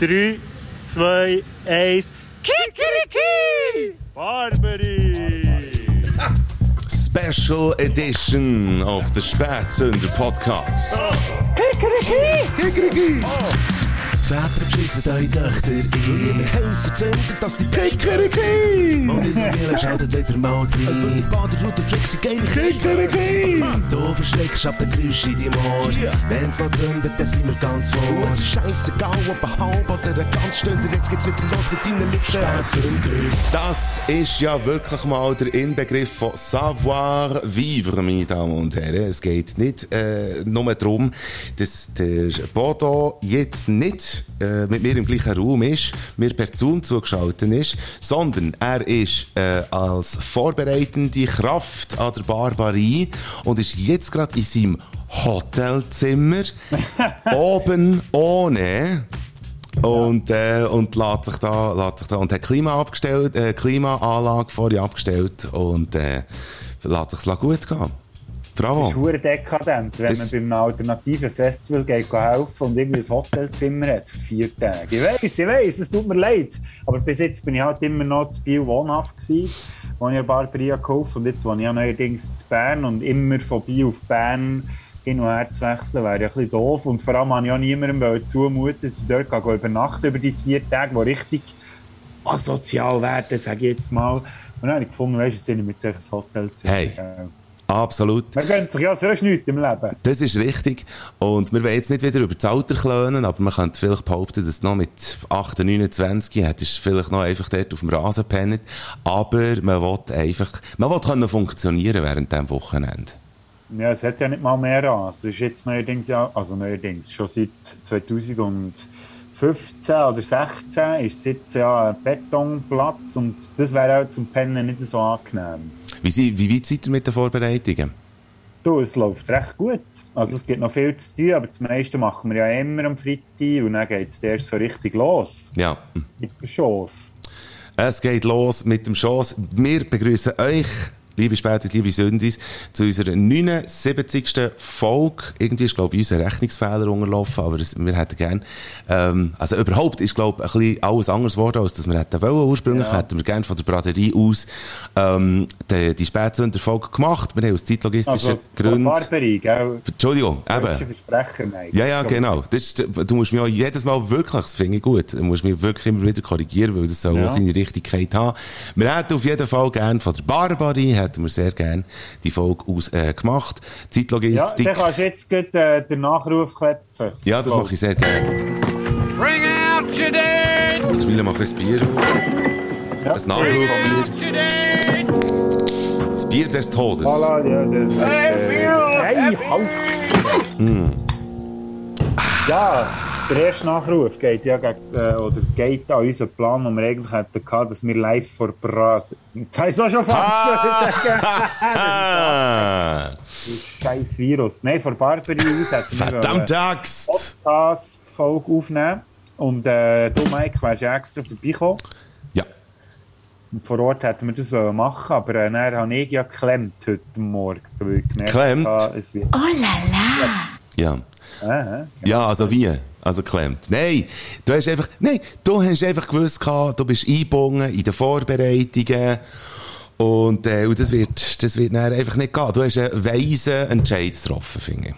3, 2, 1. Kikeriki! Barbary! Special edition of the Spätzünder Podcast. Kikeriki! Väter beschissen eure Töchter in ihre Häuser zünden, dass die Kikeriki! Und in Miele schaltet wieder mal rein. Über die Baderroute fliegt sie geil Kikeriki! Du verschreckst ab den Geräusch in deinem Ohr. Wenn's mal zündet, dann sind wir ganz vor. Es ist scheissegal, ob ein halb oder eine ganze Stunde. Jetzt geht's wieder los mit deinen Lippen. Spätzünder. Das ist ja wirklich mal der Inbegriff von Savoir Vivre, meine Damen und Herren. Es geht nicht äh, nur darum, dass der Bodo jetzt nicht äh, mit mir im gleichen Raum ist, mir per Zoom zugeschaltet ist, sondern er ist äh, als vorbereitende Kraft an der Barbarie und ist jetzt gerade in seinem Hotelzimmer oben ohne und, äh, und lässt sich da, lässt sich da, und hat Klima abgestellt, äh, Klimaanlage vorher abgestellt und, äh, lässt sich's gut gehen. Bravo. Das ist hure dekadent, wenn Das- man bei einem alternativen Festival geht helfen und irgendwie ein Hotelzimmer hat für vier Tage. Ich weiss, ich weiss, es tut mir leid. Aber bis jetzt bin ich halt immer noch zu Biel wohnhaft gewesen, wo ich eine Barberia gekauft und jetzt wohne ich ja neuerdings zu Bern und immer von Biel auf Bern hin und her zu wechseln, wäre ja ein bisschen doof. Und vor allem wollte ich auch niemandem zumuten, dass ich dort gehe übernachten über die vier Tage, die richtig asozial werden, sage ich jetzt mal. Und dann habe ich gefunden, weißt du, sind mit solchen Hotelzimmer. Hey. Absolut. man gönnt sich ja sonst nichts im Leben. Das ist richtig. Und wir wollen jetzt nicht wieder über das Alter klönen, aber man könnte vielleicht behaupten, dass noch mit 8, 29 hättest du vielleicht noch einfach dort auf dem Rasen gepennt. Aber man will einfach, man will können funktionieren während diesem Wochenende. Ja, es hat ja nicht mal mehr an. Es ist jetzt neuerdings ja, also neuerdings, schon seit 2015 oder 16 ist es jetzt ja ein Betonplatz und das wäre auch zum Pennen nicht so angenehm. Wie, sie- wie weit seid ihr mit den Vorbereitungen? Du, es läuft recht gut. Also es gibt noch viel zu tun, aber das meiste machen wir ja immer am Freitag und dann geht es erst so richtig los Ja. mit der Chance. Es geht los mit dem Chance. Wir begrüßen euch, liebe Spätis, liebe Sündis, zu unserer 79. Folge. Irgendwie ist, glaube ich, unser Rechnungsfehler unterlaufen, aber es, wir hätten gern, ähm, also überhaupt ist, glaube ich, ein bisschen alles anders geworden, als dass wir hätten wollen. Ursprünglich Ja. hätten wir gern von der Braderie aus, ähm, die, die Spätsünder-Folge gemacht. Wir haben aus zeitlogistischen Also Gründen, Barberie, gell? Entschuldigung, eben. Versprecher, nein. Ja, ja, genau. Das ist, du musst mich auch jedes Mal wirklich, das finde ich gut, du musst mich wirklich immer wieder korrigieren, weil das soll Ja. seine Richtigkeit haben. Wir hätten auf jeden Fall gern von der Barbarie, hätten wir sehr gern die Folge aus, äh, gemacht. Ja, Zeitlogistik. dann kannst du jetzt gleich, äh, den Nachruf klepfen. Ja, das mache ich sehr gerne. Bring out your dead! Mittlerweile mache ich ein Bier auf. Ja. Ein Nachrufbier. Your dead! Das Bier des Todes. Voilà, ja, das ist, äh, hey, halt! Ja, der erste Nachruf geht ja gegen, äh, oder geht an unseren Plan, den wir eigentlich hätten gehabt, dass wir live vor Brat. Jetzt habe ich es auch schon falsch gesagt. Ah, Scheiß Virus. Nein, vor Barbary aus hätten wir verdammte eine! Podcast-Folge aufnehmen. Und äh, du, Mike, wärst ja extra vorbeigekommen. Ja. Und vor Ort hätten wir das wollen machen, aber äh, dann habe ich ja geklemmt heute Morgen. Geklemmt? habe, Es wird, Ja. äh, Ja, also wie? Also klemmt. Nein, du hast einfach, nein, du hast einfach gewusst gehabt, du bist eingebunden in den Vorbereitungen und, äh, und das wird, das wird einfach nicht gehen. Du hast einen weisen Entscheid getroffen, finde ich.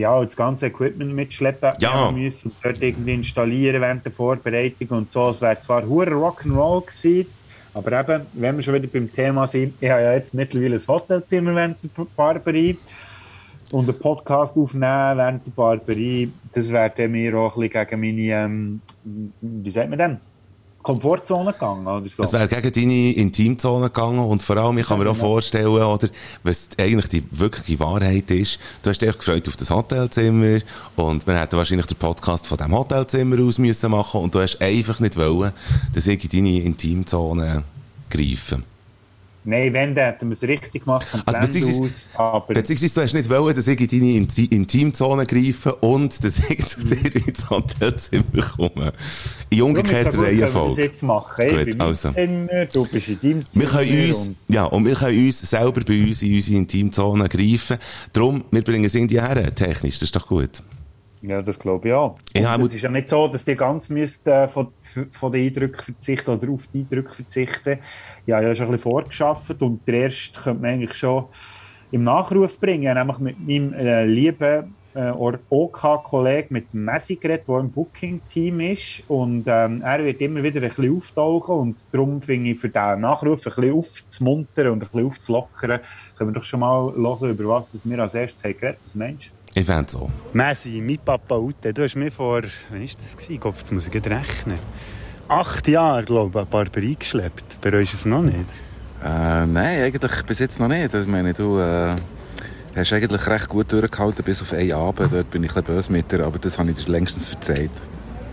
ja, und das ganze Equipment mitschleppen Ja. Müssen und dort irgendwie installieren während der Vorbereitung und so. Es wäre zwar hure Rock'n'Roll gewesen, aber eben, wenn wir schon wieder beim Thema sind, ich habe ja jetzt mittlerweile ein Hotelzimmer während der Barberie und einen Podcast aufnehmen während der Barberie, das wäre dann mir auch ein bisschen gegen meine, ähm, wie sagt man denn, Komfortzone gegangen oder so. Es wäre gegen deine Intimzone gegangen und vor allem, ich kann mir auch vorstellen, oder, was eigentlich die wirkliche Wahrheit ist, du hast dich gefreut auf das Hotelzimmer und wir hätten wahrscheinlich den Podcast von dem Hotelzimmer aus müssen machen und du hast einfach nicht wollen, dass ich in deine Intimzone greife. Nein, wenn, dann hätten wir es richtig gemacht Also, beziehungsweise- aus, aber... Beziehungsweise du hast nicht wollen, dass ich in deine Inti- Intimzone greife und dass ich zu dir ins Hotelzimmer komme. In umgekehrter wenn wir das Reihenfolge. jetzt machen. Ich Gut, bin in meinem also. Zimmer, du bist in deinem Zimmer. Wir können uns, und- ja, und wir können uns selber bei uns in unsere Intimzone greifen. Darum, wir bringen es irgendwie her, technisch, das ist doch gut. Ja, das glaube ich auch. Ja, es ist ja nicht so, dass die ganz müsst, äh, von, von den Eindrücken verzichten oder auf die Eindrücke verzichten. Ja, ich habe schon ein bisschen vorgeschafft und der erste könnte man eigentlich schon im Nachruf bringen, nämlich mit meinem äh, lieben äh, OK-Kollegen mit dem Messi geredet, der im Booking-Team ist. Und ähm, er wird immer wieder ein bisschen auftauchen und darum finde ich für diesen Nachruf ein bisschen aufzumuntern und ein bisschen aufzulockern, können wir doch schon mal hören, über was das wir als erstes haben geredet. Was meinst du? Ich fände so. Messi, mein Papa Ute, du hast mir vor, wann war das? gewesen? Ich glaube, jetzt muss ich gerade rechnen. Acht Jahre, glaube ich, ein paar eingeschleppt. Bereust du es noch nicht? Äh, nein, eigentlich bis jetzt noch nicht. Ich meine, du äh, hast eigentlich recht gut durchgehalten bis auf einen Abend. Dort bin ich ein böse mit dir, aber das habe ich dir längstens verzeiht.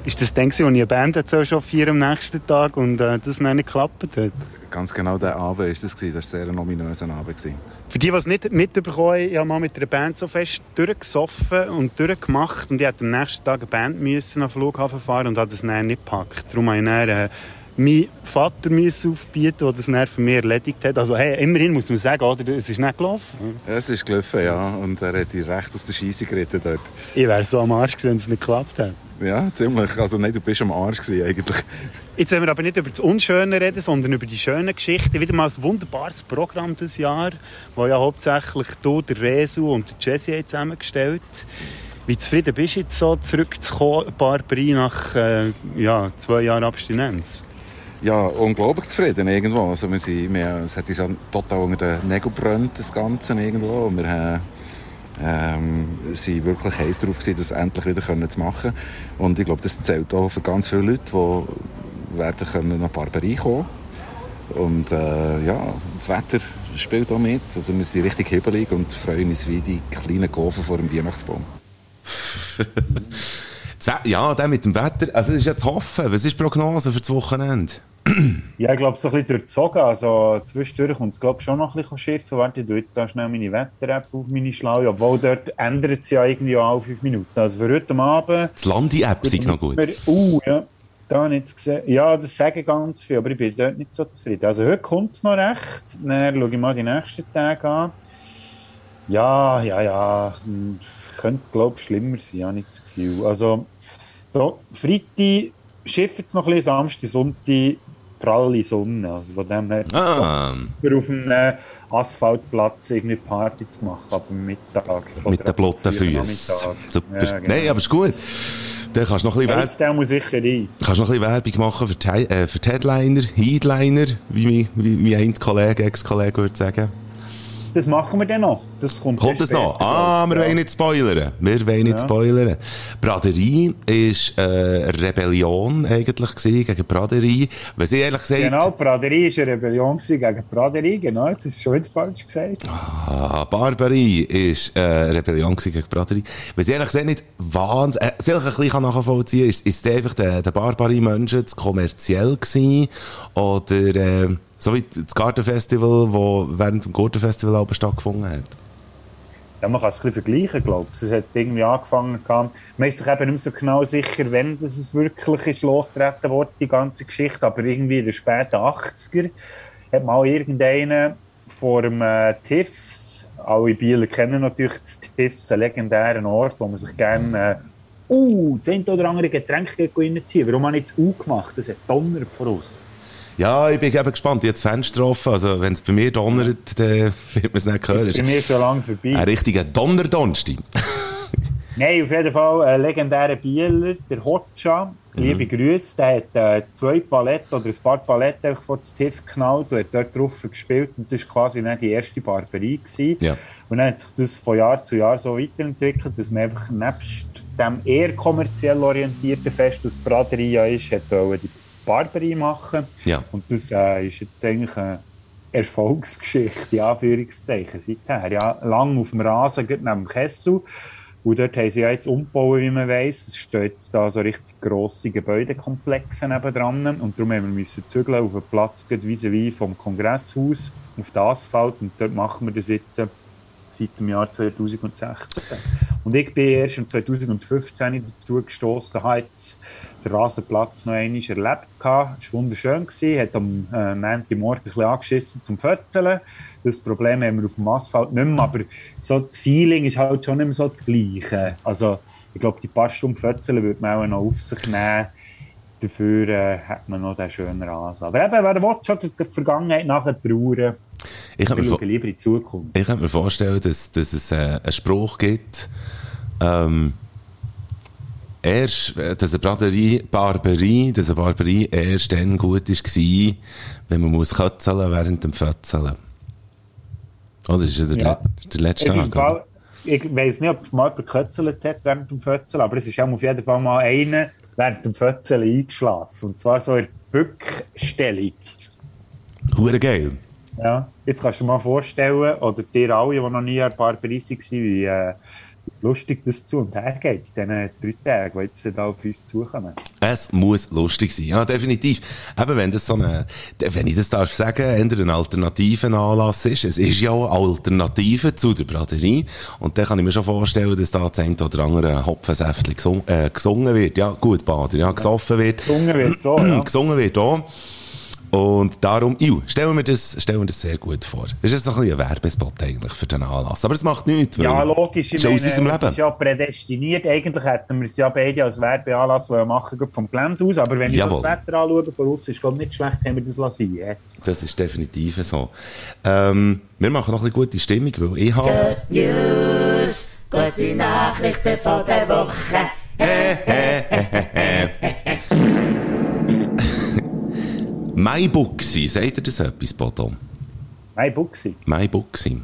Ist das gewesen, als ich eine Band hatte, vier am nächsten Tag und äh, das nicht geklappt hat? Ganz genau der Abend war das. gewesen. Das war ein sehr ominöser Abend. gewesen. Für die, die es nicht mitbekommen haben, ich habe mal mit einer Band so fest durchgesoffen und durchgemacht und ich hätte am nächsten Tag eine Band müssen nach Flughafen fahren und hat das dann nicht gepackt. Darum habe ich dann, äh, meinen Vater müssen aufbieten, der das dann für mich erledigt hat. Also hey, immerhin muss man sagen, oder, es ist nicht gelaufen. Ja, es ist gelaufen, ja. Und er hat dich recht aus der Scheisse geritten dort. Ich wäre so am Arsch gewesen, wenn es nicht geklappt hätte. Ja, ziemlich. Also nein, du bist am Arsch gewesen, eigentlich. Jetzt wollen wir aber nicht über das Unschöne reden, sondern über die schönen Geschichten. Wieder mal ein wunderbares Programm dieses Jahr, wo ja hauptsächlich du, der Resu und der Jesse haben zusammengestellt Wie zufrieden bist du jetzt so zurückzukommen, Barbary, nach äh, ja, zwei Jahren Abstinenz? Ja, unglaublich zufrieden irgendwo. Also wir sind, wir, es hat uns ja total unter den Nägeln gebrannt, das Ganze irgendwo. Und wir haben, ähm, sind wirklich heiß darauf gewesen, das endlich wieder zu machen. Und ich glaube, das zählt auch für ganz viele Leute, die werden können nach Barbarie kommen. Und äh, ja, das Wetter spielt auch mit. Also wir sind richtig hibbelig und freuen uns wie die kleinen Gofen vor dem Weihnachtsbaum. Ja, der mit dem Wetter. Also, es ist jetzt hoffen. Was ist die Prognose für das Wochenende? Ja, ich glaube, so ein bisschen durchzogen. Also zwischendurch kommt es, glaube ich, schon noch ein bisschen schiffen. Warte, ich tue jetzt da schnell meine Wetter-App auf meine Schlaue. Obwohl, dort ändert es ja irgendwie auch alle fünf Minuten. Also für heute Abend... Das Landi-App ist noch gut. Uh, ja. Da jetzt gesehen. Ja, das sagen ganz viel, aber ich bin dort nicht so zufrieden. Also heute kommt es noch recht. Dann schaue ich mal die nächsten Tage an. Ja, ja, ja. Hm, Könnte, glaube ich, schlimmer sein, habe ich das Gefühl. Also, da, Freitag schifft es noch ein bisschen, Samstag, Sonntag pralle Sonne. Also von dem her, Ah, auf einem Asphaltplatz irgendwie Party zu machen, ab dem Mittag. mit den blotten Füßen. Super. Ja, genau. Nein, aber ist gut. Dann kannst du noch ein bisschen, Ja, Wer jetzt der muss sicher rein. kannst noch ein bisschen Werbung machen für die, äh, für die Headliner, Headliner, wie, mi- wie, wie ein Kollege, Ex-Kollege würde sagen. Das machen wir dann noch. Das kommt, Kommt das noch? Ah, wir ich. wollen nicht spoilern. Wir wollen nicht Ja. spoilern. Braderie ist äh, eine Rebellion eigentlich gewesen gegen Braderie. Wenn sie ehrlich gesagt... Genau, Praderie war eine Rebellion gewesen gegen Praderie. Genau, jetzt ist schon wieder falsch gesagt. Ah, Barbarie ist äh, eine Rebellion gewesen gegen Braderie. Wenn sie ehrlich gesagt nicht wahnsinnig... Äh, vielleicht ein bisschen kann nachvollziehen ist, ist es einfach der, der Barbarie-Menschen zu kommerziell gewesen oder... Äh, so wie das Gartenfestival, das während dem Gartenfestival aber stattgefunden hat. Ja, man kann es ein bisschen vergleichen, glaube ich. Es hat irgendwie angefangen, man ist sich eben nicht mehr so genau sicher, wenn das es wirklich ist losgetreten wurde, die ganze Geschichte. Aber irgendwie in den späten 80er hat mal irgendeiner vor dem äh, TIFS, alle Bieler kennen natürlich das TIFS, einen legendären Ort, wo man sich gerne äh, uh, das eine oder andere Getränk reinziehen. Warum habe ich jetzt U gemacht? Das hat Donner voraus. Ja, ich bin eben gespannt. Ich habe das Fenster offen. Also, wenn es bei mir donnert, dann wird man es nicht hören. Das ist bei mir schon lange vorbei. Ein richtiger Donnerdonnerstag. Nein, auf jeden Fall ein legendärer Bieler, der Hotcha. Liebe Grüße, der hat äh, zwei Paletten oder ein paar Paletten vor das TIF geknallt und hat dort drauf gespielt. Und das war quasi nicht die erste Barbarie. Gewesen. Ja. Und dann hat sich das von Jahr zu Jahr so weiterentwickelt, dass man einfach nebst dem eher kommerziell orientierten Fest, das Braderie ja ist, hat die Barbarie machen. Ja. Und das äh, ist jetzt eigentlich eine Erfolgsgeschichte, in Anführungszeichen, seither. Ja, lang auf dem Rasen, gerade neben dem Kessel. Und dort haben sie ja jetzt umgebaut, wie man weiss. Es stehen jetzt da so richtig grosse Gebäudekomplexe nebendran. Und darum haben wir müssen zügeln auf einen Platz, vis-à-vis vom Kongresshaus, auf den Asphalt. Und dort machen wir das jetzt seit dem Jahr 2016. Und ich bin erst im 2015 dazu gestoßen, habe jetzt den Rasenplatz noch einmal erlebt. Es war wunderschön, gewesen, hat am äh, Montagmorgen ein bisschen angeschissen zum Fötzeln. Das Problem haben wir auf dem Asphalt nicht mehr, aber so das Feeling ist halt schon nicht mehr so das Gleiche. Also ich glaube, die paar Stunden Fötzeln würde man auch noch auf sich nehmen. Dafür äh, hat man noch den schönen Rasen. Aber eben, wer will schon der Vergangenheit nachher trauern, Ich wir mir, lieber in Zukunft. ich kann mir vorstellen, dass, dass es äh, einen Spruch gibt, ähm, erst, äh, dass eine Braderie, Barberie, dass eine Barberie erst dann gut war, wenn man muss kötzeln während dem Fötzeln. Oder ist ja der, Ja. Let- der letzte Es Tag? Fall, ich weiß nicht, ob mal jemand gekötzelt hat während dem Fötzeln, aber es ist auch auf jeden Fall mal einer während dem Fötzeln eingeschlafen. Und zwar so in der Bückstellung. Hure geil. Ja, jetzt kannst du dir mal vorstellen, oder dir alle, die noch nie ein paar Preise waren, wie äh, lustig das zu und her geht in diesen drei Tagen, die jetzt da auf uns zukommen. Es muss lustig sein. Ja, definitiv. Eben, wenn das so eine, wenn ich das darf sagen, eher ein alternativen Anlass ist. Es ist ja auch eine Alternative zu der Braderie. Und dann kann ich mir schon vorstellen, dass da das eine oder andere Hopfensäftchen gesung, äh, gesungen wird. Ja, gut, Bader. Ja, gesoffen wird. Gesungen wird so, ja. gesungen wird auch. Und darum, iu, stellen wir das, stellen wir das sehr gut vor. Das ist jetzt noch ein bisschen ein Werbespot eigentlich für den Anlass. Aber es macht nichts. weil Ja, logisch. es ist aus unserem es Leben. ist ja prädestiniert. Eigentlich hätten wir es ja beide als Werbeanlass wollen machen vom Gelände aus. Aber wenn ich so das Wetter anschaue, von uns ist glaube nicht schlecht, haben wir das lassen. Ja. Das ist definitiv so. Ähm, wir machen noch ein bisschen gute Stimmung, weil ich habe... News, gute Nachrichten von der Woche. Maibuxi, sagt ihr das etwas, Bodo? My Buxi. Maibuxi.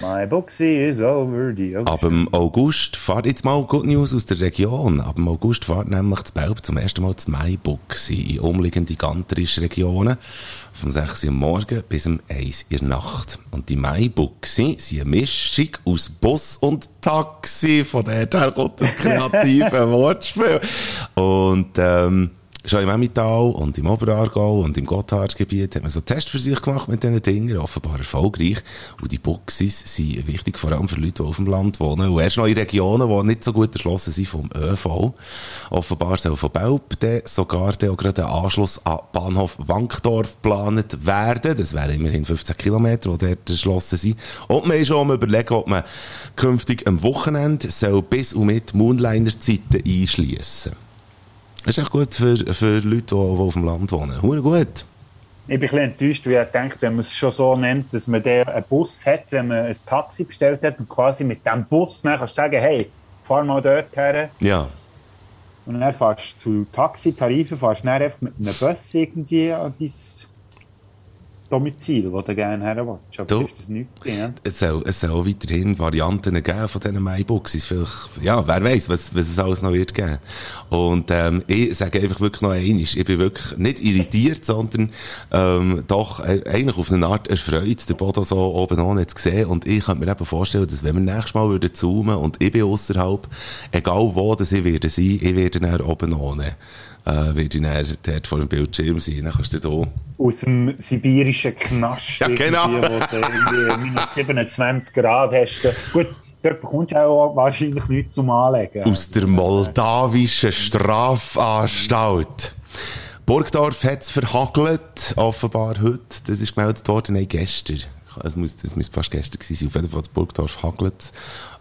My Buxi is over the ocean. Ab dem August fahrt jetzt mal Good News aus der Region. Ab dem August fahrt nämlich das Belb zum ersten Mal das Maibuxi in umliegende ganterische Regionen. Vom 6 Uhr Morgen bis um 1 Uhr Nacht. Und die Maibuxi sind eine Mischung aus Bus und Taxi. Von der her kommt das kreative Wortspiel. Und, ähm, Schon im Emmental und im Oberaargau und im Gotthardgebiet hat man so Testversuche gemacht mit diesen Dingen, offenbar erfolgreich. Und die Boxes sind wichtig, vor allem für Leute, die auf dem Land wohnen. Und erst noch in Regionen, die nicht so gut erschlossen sind vom ÖV. Offenbar soll von Belp sogar auch gerade ein Anschluss an Bahnhof Wankdorf geplant werden. Das wären immerhin 15 Kilometer, die dort erschlossen sind. Und man ist schon am überlegen, ob man künftig am Wochenende soll bis und mit Moonliner-Zeiten einschliessen das ist echt gut für, für Leute, die, die auf dem Land wohnen. Hure gut. Ich bin ein bisschen enttäuscht, weil ich denke, wenn man es schon so nennt, dass man dann einen Bus hat, wenn man ein Taxi bestellt hat und quasi mit dem Bus dann kannst du sagen, hey, fahr mal dort her. Ja. Und dann fährst du zu Taxitarifen, fährst dann einfach mit einem Bus irgendwie an dein Domizil, wo du gerne her willst. Aber Du- ist das drin, ne? Es soll, es soll weiterhin Varianten geben von diesen MyBoxes. Vielleicht, ja, wer weiß, was, was es alles noch wird geben. Und, ähm, ich sage einfach wirklich noch eines. Ich bin wirklich nicht irritiert, sondern, ähm, doch, äh, eigentlich auf eine Art erfreut, den Bodo so oben ohne zu sehen. Und ich könnte mir eben vorstellen, dass wenn wir nächstes Mal würden zoomen und ich bin außerhalb, egal wo das ich werde sein, ich werde dann oben ohne. Äh, werde ich dann dort vor dem Bildschirm sein. Dann kannst du da Aus dem sibirischen Knast. Ja, genau. Wo du irgendwie minus 27 Grad hast. Gut, dort bekommst du auch wahrscheinlich nichts zum Anlegen. aus der moldawischen Strafanstalt. Burgdorf hat es verhagelt, offenbar heute. Das ist gemeldet worden, nein, gestern. Es muss, es muss fast gestern gewesen sein. Auf jeden Fall, das Burgdorf hagelt.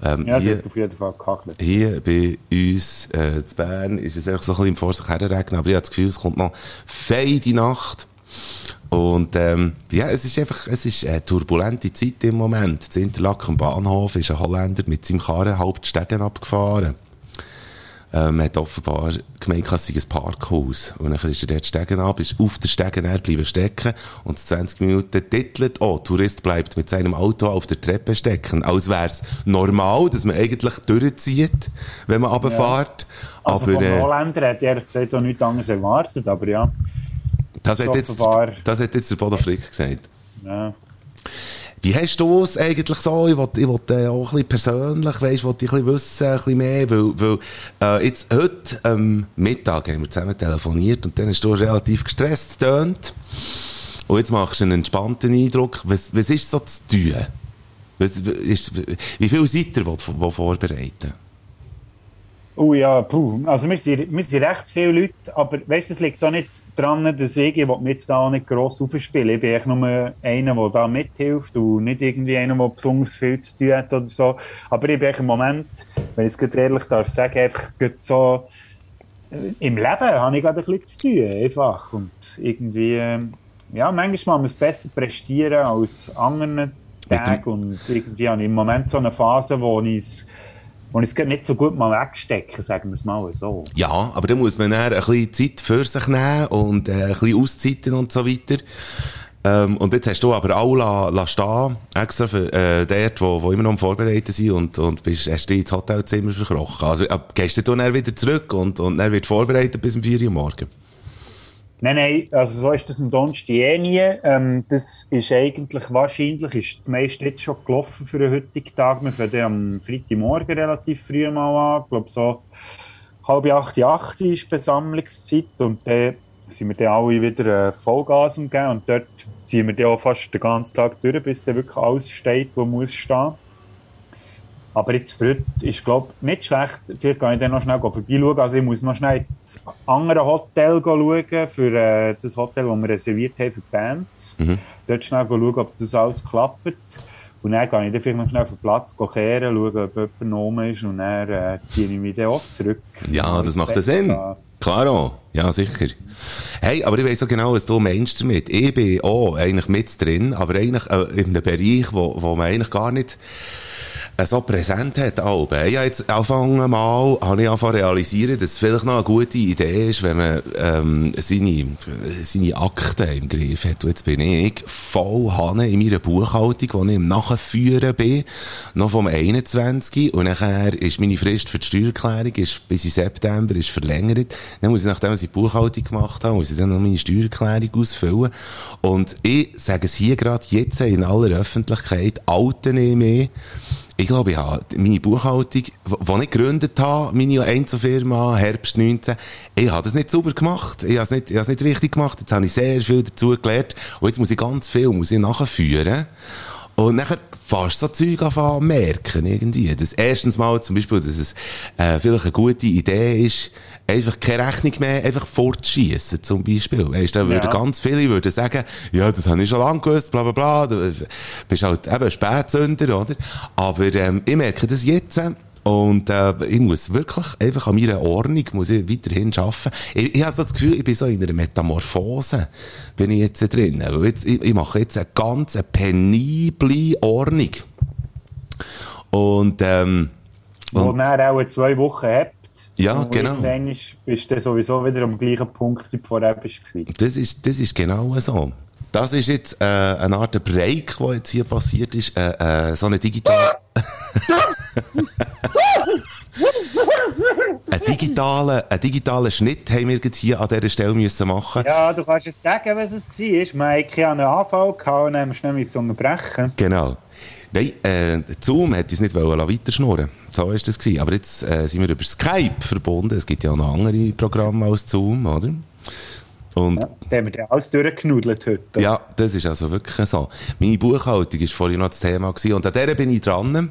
Ähm, ja, es hier, hat auf jeden Fall gehagelt. hier bei uns äh, in Bern ist es einfach so ein bisschen im Vor sich herregnen, aber ich habe das Gefühl, es kommt noch feide Nacht. Und ähm, ja, es ist einfach, es ist eine turbulente Zeit im Moment. In Interlaken am Bahnhof ist ein Holländer mit seinem Karren halb die Stegen abgefahren. Ähm, man hat offenbar gemeint, es sei ein Parkhaus. Und dann ist er dort die Stegen ab, ist auf der Stegen bleiben stecken und 20 Minuten titelt, oh, Tourist bleibt mit seinem Auto auf der Treppe stecken. Als wäre es normal, dass man eigentlich durchzieht, wenn man runterfährt. Also aber vom äh, Holländer hätte ich ehrlich gesagt auch nichts anderes erwartet, aber ja. das, hat jetzt, das hat jetzt der Bodo Frick gesagt. ja. Wie hast du es eigentlich so? Ich wollte ich wollt, äh, auch ein bisschen persönlich, weißt, wollte ich ein bisschen wissen, ein bisschen mehr, weil, weil äh, jetzt heute am Mittag haben wir zusammen telefoniert und dann hast du relativ gestresst getönt. Und jetzt machst du einen entspannten Eindruck. Was, was ist so zu tun? Was, ist, wie viel seid ihr, die vorbereiten? Oh ja, puh. Also wir sind, wir sind recht viele Leute, aber weißt du, es liegt auch nicht daran, dass ich, mich jetzt da auch nicht gross aufspielen. Ich bin echt nur einer, der da mithilft und nicht irgendwie einer, der besonders viel zu tun hat oder so. Aber ich bin im Moment wenn ich es ehrlich darf sagen, einfach so äh, im Leben habe ich gerade ein bisschen zu tun, einfach. Und irgendwie, ähm, ja, manchmal muss man es besser prestieren als anderen Tagen und irgendwie habe ich im Moment so eine Phase, wo ich es ich es gerade nicht so gut mal wegstecke, sagen wir es mal so. Ja, aber da muss man dann ein bisschen Zeit für sich nehmen und äh, ein bisschen auszeiten und so weiter. Ähm, und jetzt hast du aber auch la, la stehen, extra für, äh, dort, wo, wo immer noch am Vorbereiten sind und, und bist, hast dich ins Hotelzimmer verkrochen. Also, äh, gehst du dann wieder zurück und, und dann wird vorbereitet bis um 4 Uhr morgen? Nein, nein, also so ist das am Donnerstag eh nie. Ähm, das ist eigentlich, wahrscheinlich ist das meiste jetzt schon gelaufen für den heutigen Tag. Wir fangen am Freitagmorgen relativ früh mal an. Ich glaube so halb acht, acht ist Besammlungszeit und dann sind wir dann alle wieder äh, Vollgas umgeben und dort ziehen wir dann auch fast den ganzen Tag durch, bis dann wirklich alles steht, wo muss stehen. Aber jetzt für heute ist, glaube ich, nicht schlecht. Vielleicht kann ich dann noch schnell vorbeischauen. Also ich muss noch schnell ins andere Hotel schauen, für äh, das Hotel, das wir reserviert haben für die Bands. Mhm. Dort schnell schauen, ob das alles klappt. Und dann gehe ich dann vielleicht noch schnell auf den Platz kehren, schauen, ob jemand noch rum ist und dann äh, ziehe ich mich dann auch zurück. Ja, das macht ja Sinn. Klaro, ja, sicher. Hey, aber ich weiss so genau, was du meinst damit. Ich bin auch eigentlich mit drin, aber eigentlich äh, in einem Bereich, wo, wo man eigentlich gar nicht so präsent hat. Ich habe jetzt angefangen mal, habe ich angefangen realisieren, dass es vielleicht noch eine gute Idee ist, wenn man ähm, seine, seine Akten im Griff hat. Und jetzt bin ich voll Hanne in meiner Buchhaltung, wo ich im Nachführen bin, noch vom 21. Und nachher ist meine Frist für die Steuererklärung ist bis in September ist verlängert. Dann muss ich, nachdem ich die Buchhaltung gemacht habe, muss ich dann noch meine Steuererklärung ausfüllen. Und ich sage es hier gerade jetzt in aller Öffentlichkeit, Alten nehme ich, ich glaube, ich habe meine Buchhaltung, die ich gegründet habe, meine Einzelfirma, Herbst 19, ich habe das nicht sauber gemacht. Ich habe es nicht, ich habe es nicht richtig gemacht. Jetzt habe ich sehr viel dazu gelernt. Und jetzt muss ich ganz viel muss ich nachführen. Und nachher fast so Zeug anfangen merken, irgendwie. Das erstens mal zum Beispiel, dass es, äh, vielleicht eine gute Idee ist, einfach keine Rechnung mehr einfach fortschießen, zum Beispiel. Weißt, da würden Ja. ganz viele würden sagen, ja, das habe ich schon lange gewusst, bla, bla, bla. Du bist halt eben Spätsünder, oder? Aber, ähm, ich merke das jetzt, äh, und äh, ich muss wirklich einfach an meiner Ordnung muss ich weiterhin arbeiten. Ich, ich habe so das Gefühl, ich bin so in einer Metamorphose, bin ich jetzt drin. Weil jetzt, ich, ich mache jetzt eine ganz eine penible Ordnung. Und, ähm, Wo und, dann auch zwei Wochen habt. Ja, Und genau. Irgendwann ist- bist du sowieso wieder am gleichen Punkt, wie du vorher bist. das ist, das ist genau so. Das ist jetzt äh, eine Art Break, der jetzt hier passiert ist. Äh, äh, so eine digitale... einen digitalen, einen digitalen Schnitt haben wir jetzt hier an dieser Stelle müssen machen. Ja, du kannst es sagen, was es war. Mike hat einen Anfall gehabt und dann musst du müssen unterbrechen. Genau. Nein, äh, Zoom hätte es nicht wollen weiterschnurren. So war das gewesen. Aber jetzt äh, sind wir über Skype verbunden. Es gibt ja auch noch andere Programme als Zoom, oder? Und Ja, da haben wir dann alles durchgenudelt heute. Ja, das ist also wirklich so. Meine Buchhaltung war vorhin noch das Thema gewesen, und an der bin ich dran.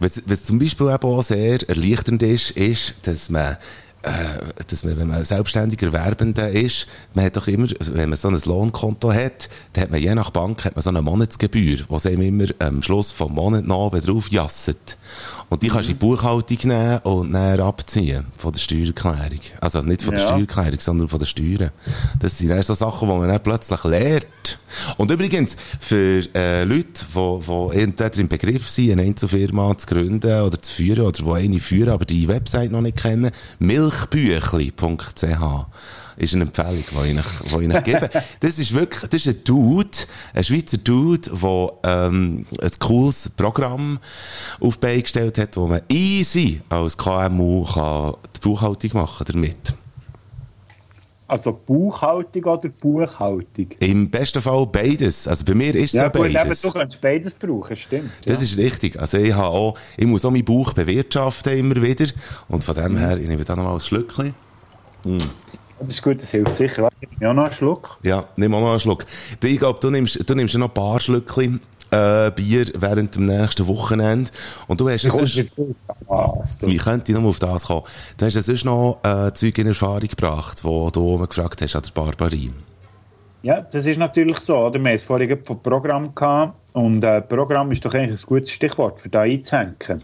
Was, was zum Beispiel eben auch sehr erleichternd ist, ist, dass man, dass man, wenn man selbstständiger Werbender ist, man hat doch immer, also wenn man so ein Lohnkonto hat, dann hat man je nach Bank hat man so eine Monatsgebühr, die einem immer am Schluss vom Monat oben drauf jasset. Und die kannst du in die Buchhaltung nehmen und dann abziehen von der Steuererklärung. Also nicht von der Ja. Steuererklärung, sondern von den Steuern. Das sind dann so Sachen, die man dann plötzlich lernt. Und übrigens, für äh, Leute, die, die entweder im Begriff sind, eine Einzelfirma zu gründen oder zu führen, oder die eine führen, aber die Website noch nicht kennen, milchbüchli.ch ist eine Empfehlung, die ich, euch- die ich euch gebe. Das ist wirklich, das ist ein Dude, ein Schweizer Dude, der ähm, ein cooles Programm auf die Beine gestellt hat, wo man easy als KMU kann die Buchhaltung machen damit. Also Buchhaltung oder Buchhaltung? Im besten Fall beides. Also bei mir ist es Ja ja, gut, eben, beides. du kannst beides brauchen, stimmt. Das ja. ist richtig. Also ich habe auch, ich muss auch meinen Bauch bewirtschaften immer wieder. Und von dem her, ich nehme da nochmal ein Schlückchen. Das ist gut, das hilft sicher. Ich nehme auch noch einen Schluck. Ja, nimm auch noch einen Schluck. Du, Ich glaube, du nimmst, du nimmst noch ein paar Schlückchen äh, Bier während dem nächsten Wochenende. Und du hast ja sonst, jetzt du. wie könnte ich noch auf das kommen? Du hast ja sonst noch äh, Zeug in Erfahrung gebracht, wo du gefragt hast an der Barbarie. Ja, das ist natürlich so. Oder? Wir haben es vorhin vom Programm gehabt. Und äh, Programm ist doch eigentlich ein gutes Stichwort, für da einzuhängen.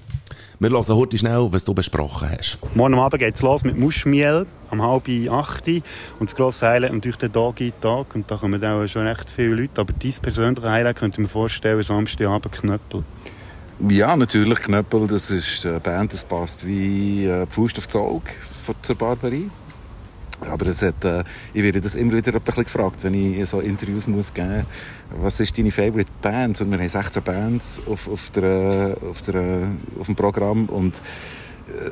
Wir hören heute schnell, was du besprochen hast. Morgen Abend geht es los mit Muschmiel am halb acht. Und das grosse Highlight natürlich der Doggy Tag. Und da kommen dann auch schon recht viele Leute. Aber dein persönliche Highlight könnte ich mir vorstellen, Samstagabend Knöppel. Ja, natürlich, Knöppel, das ist eine Band, das passt wie äh, die Faust aufs Auge von zur Barbarie. Aber es hat, äh, ich werde das immer wieder ein bisschen gefragt, wenn ich so Interviews muss geben was ist deine Favorite Band? Und wir haben 16 Bands auf, auf, der, auf, der, auf dem Programm und äh,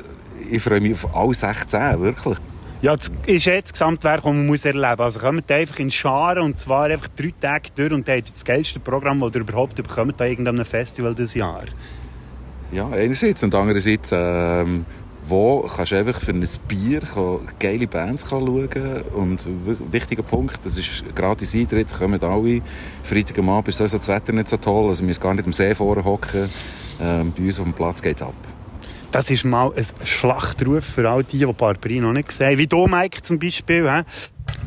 ich freue mich auf alle 16, wirklich. Ja, das ist jetzt das Gesamtwerk, das man muss erleben muss. Also kommt einfach in Scharen und zwar einfach drei Tage durch und habt das geilste Programm, das ihr überhaupt bekommt an irgendeinem Festival dieses Jahr. Ja, einerseits und andererseits ähm, wo kannst du einfach für ein Bier geile Bands schauen und wichtiger Punkt, das ist gratis Eintritt, kommen alle, Freitag am Abend ist das Wetter nicht so toll, also wir müssen gar nicht am See vorne hocken, ähm, bei uns auf dem Platz geht es ab. Das ist mal ein Schlachtruf für all die, die Barbarie noch nicht gesehen haben, wie du, Mike, zum Beispiel. He?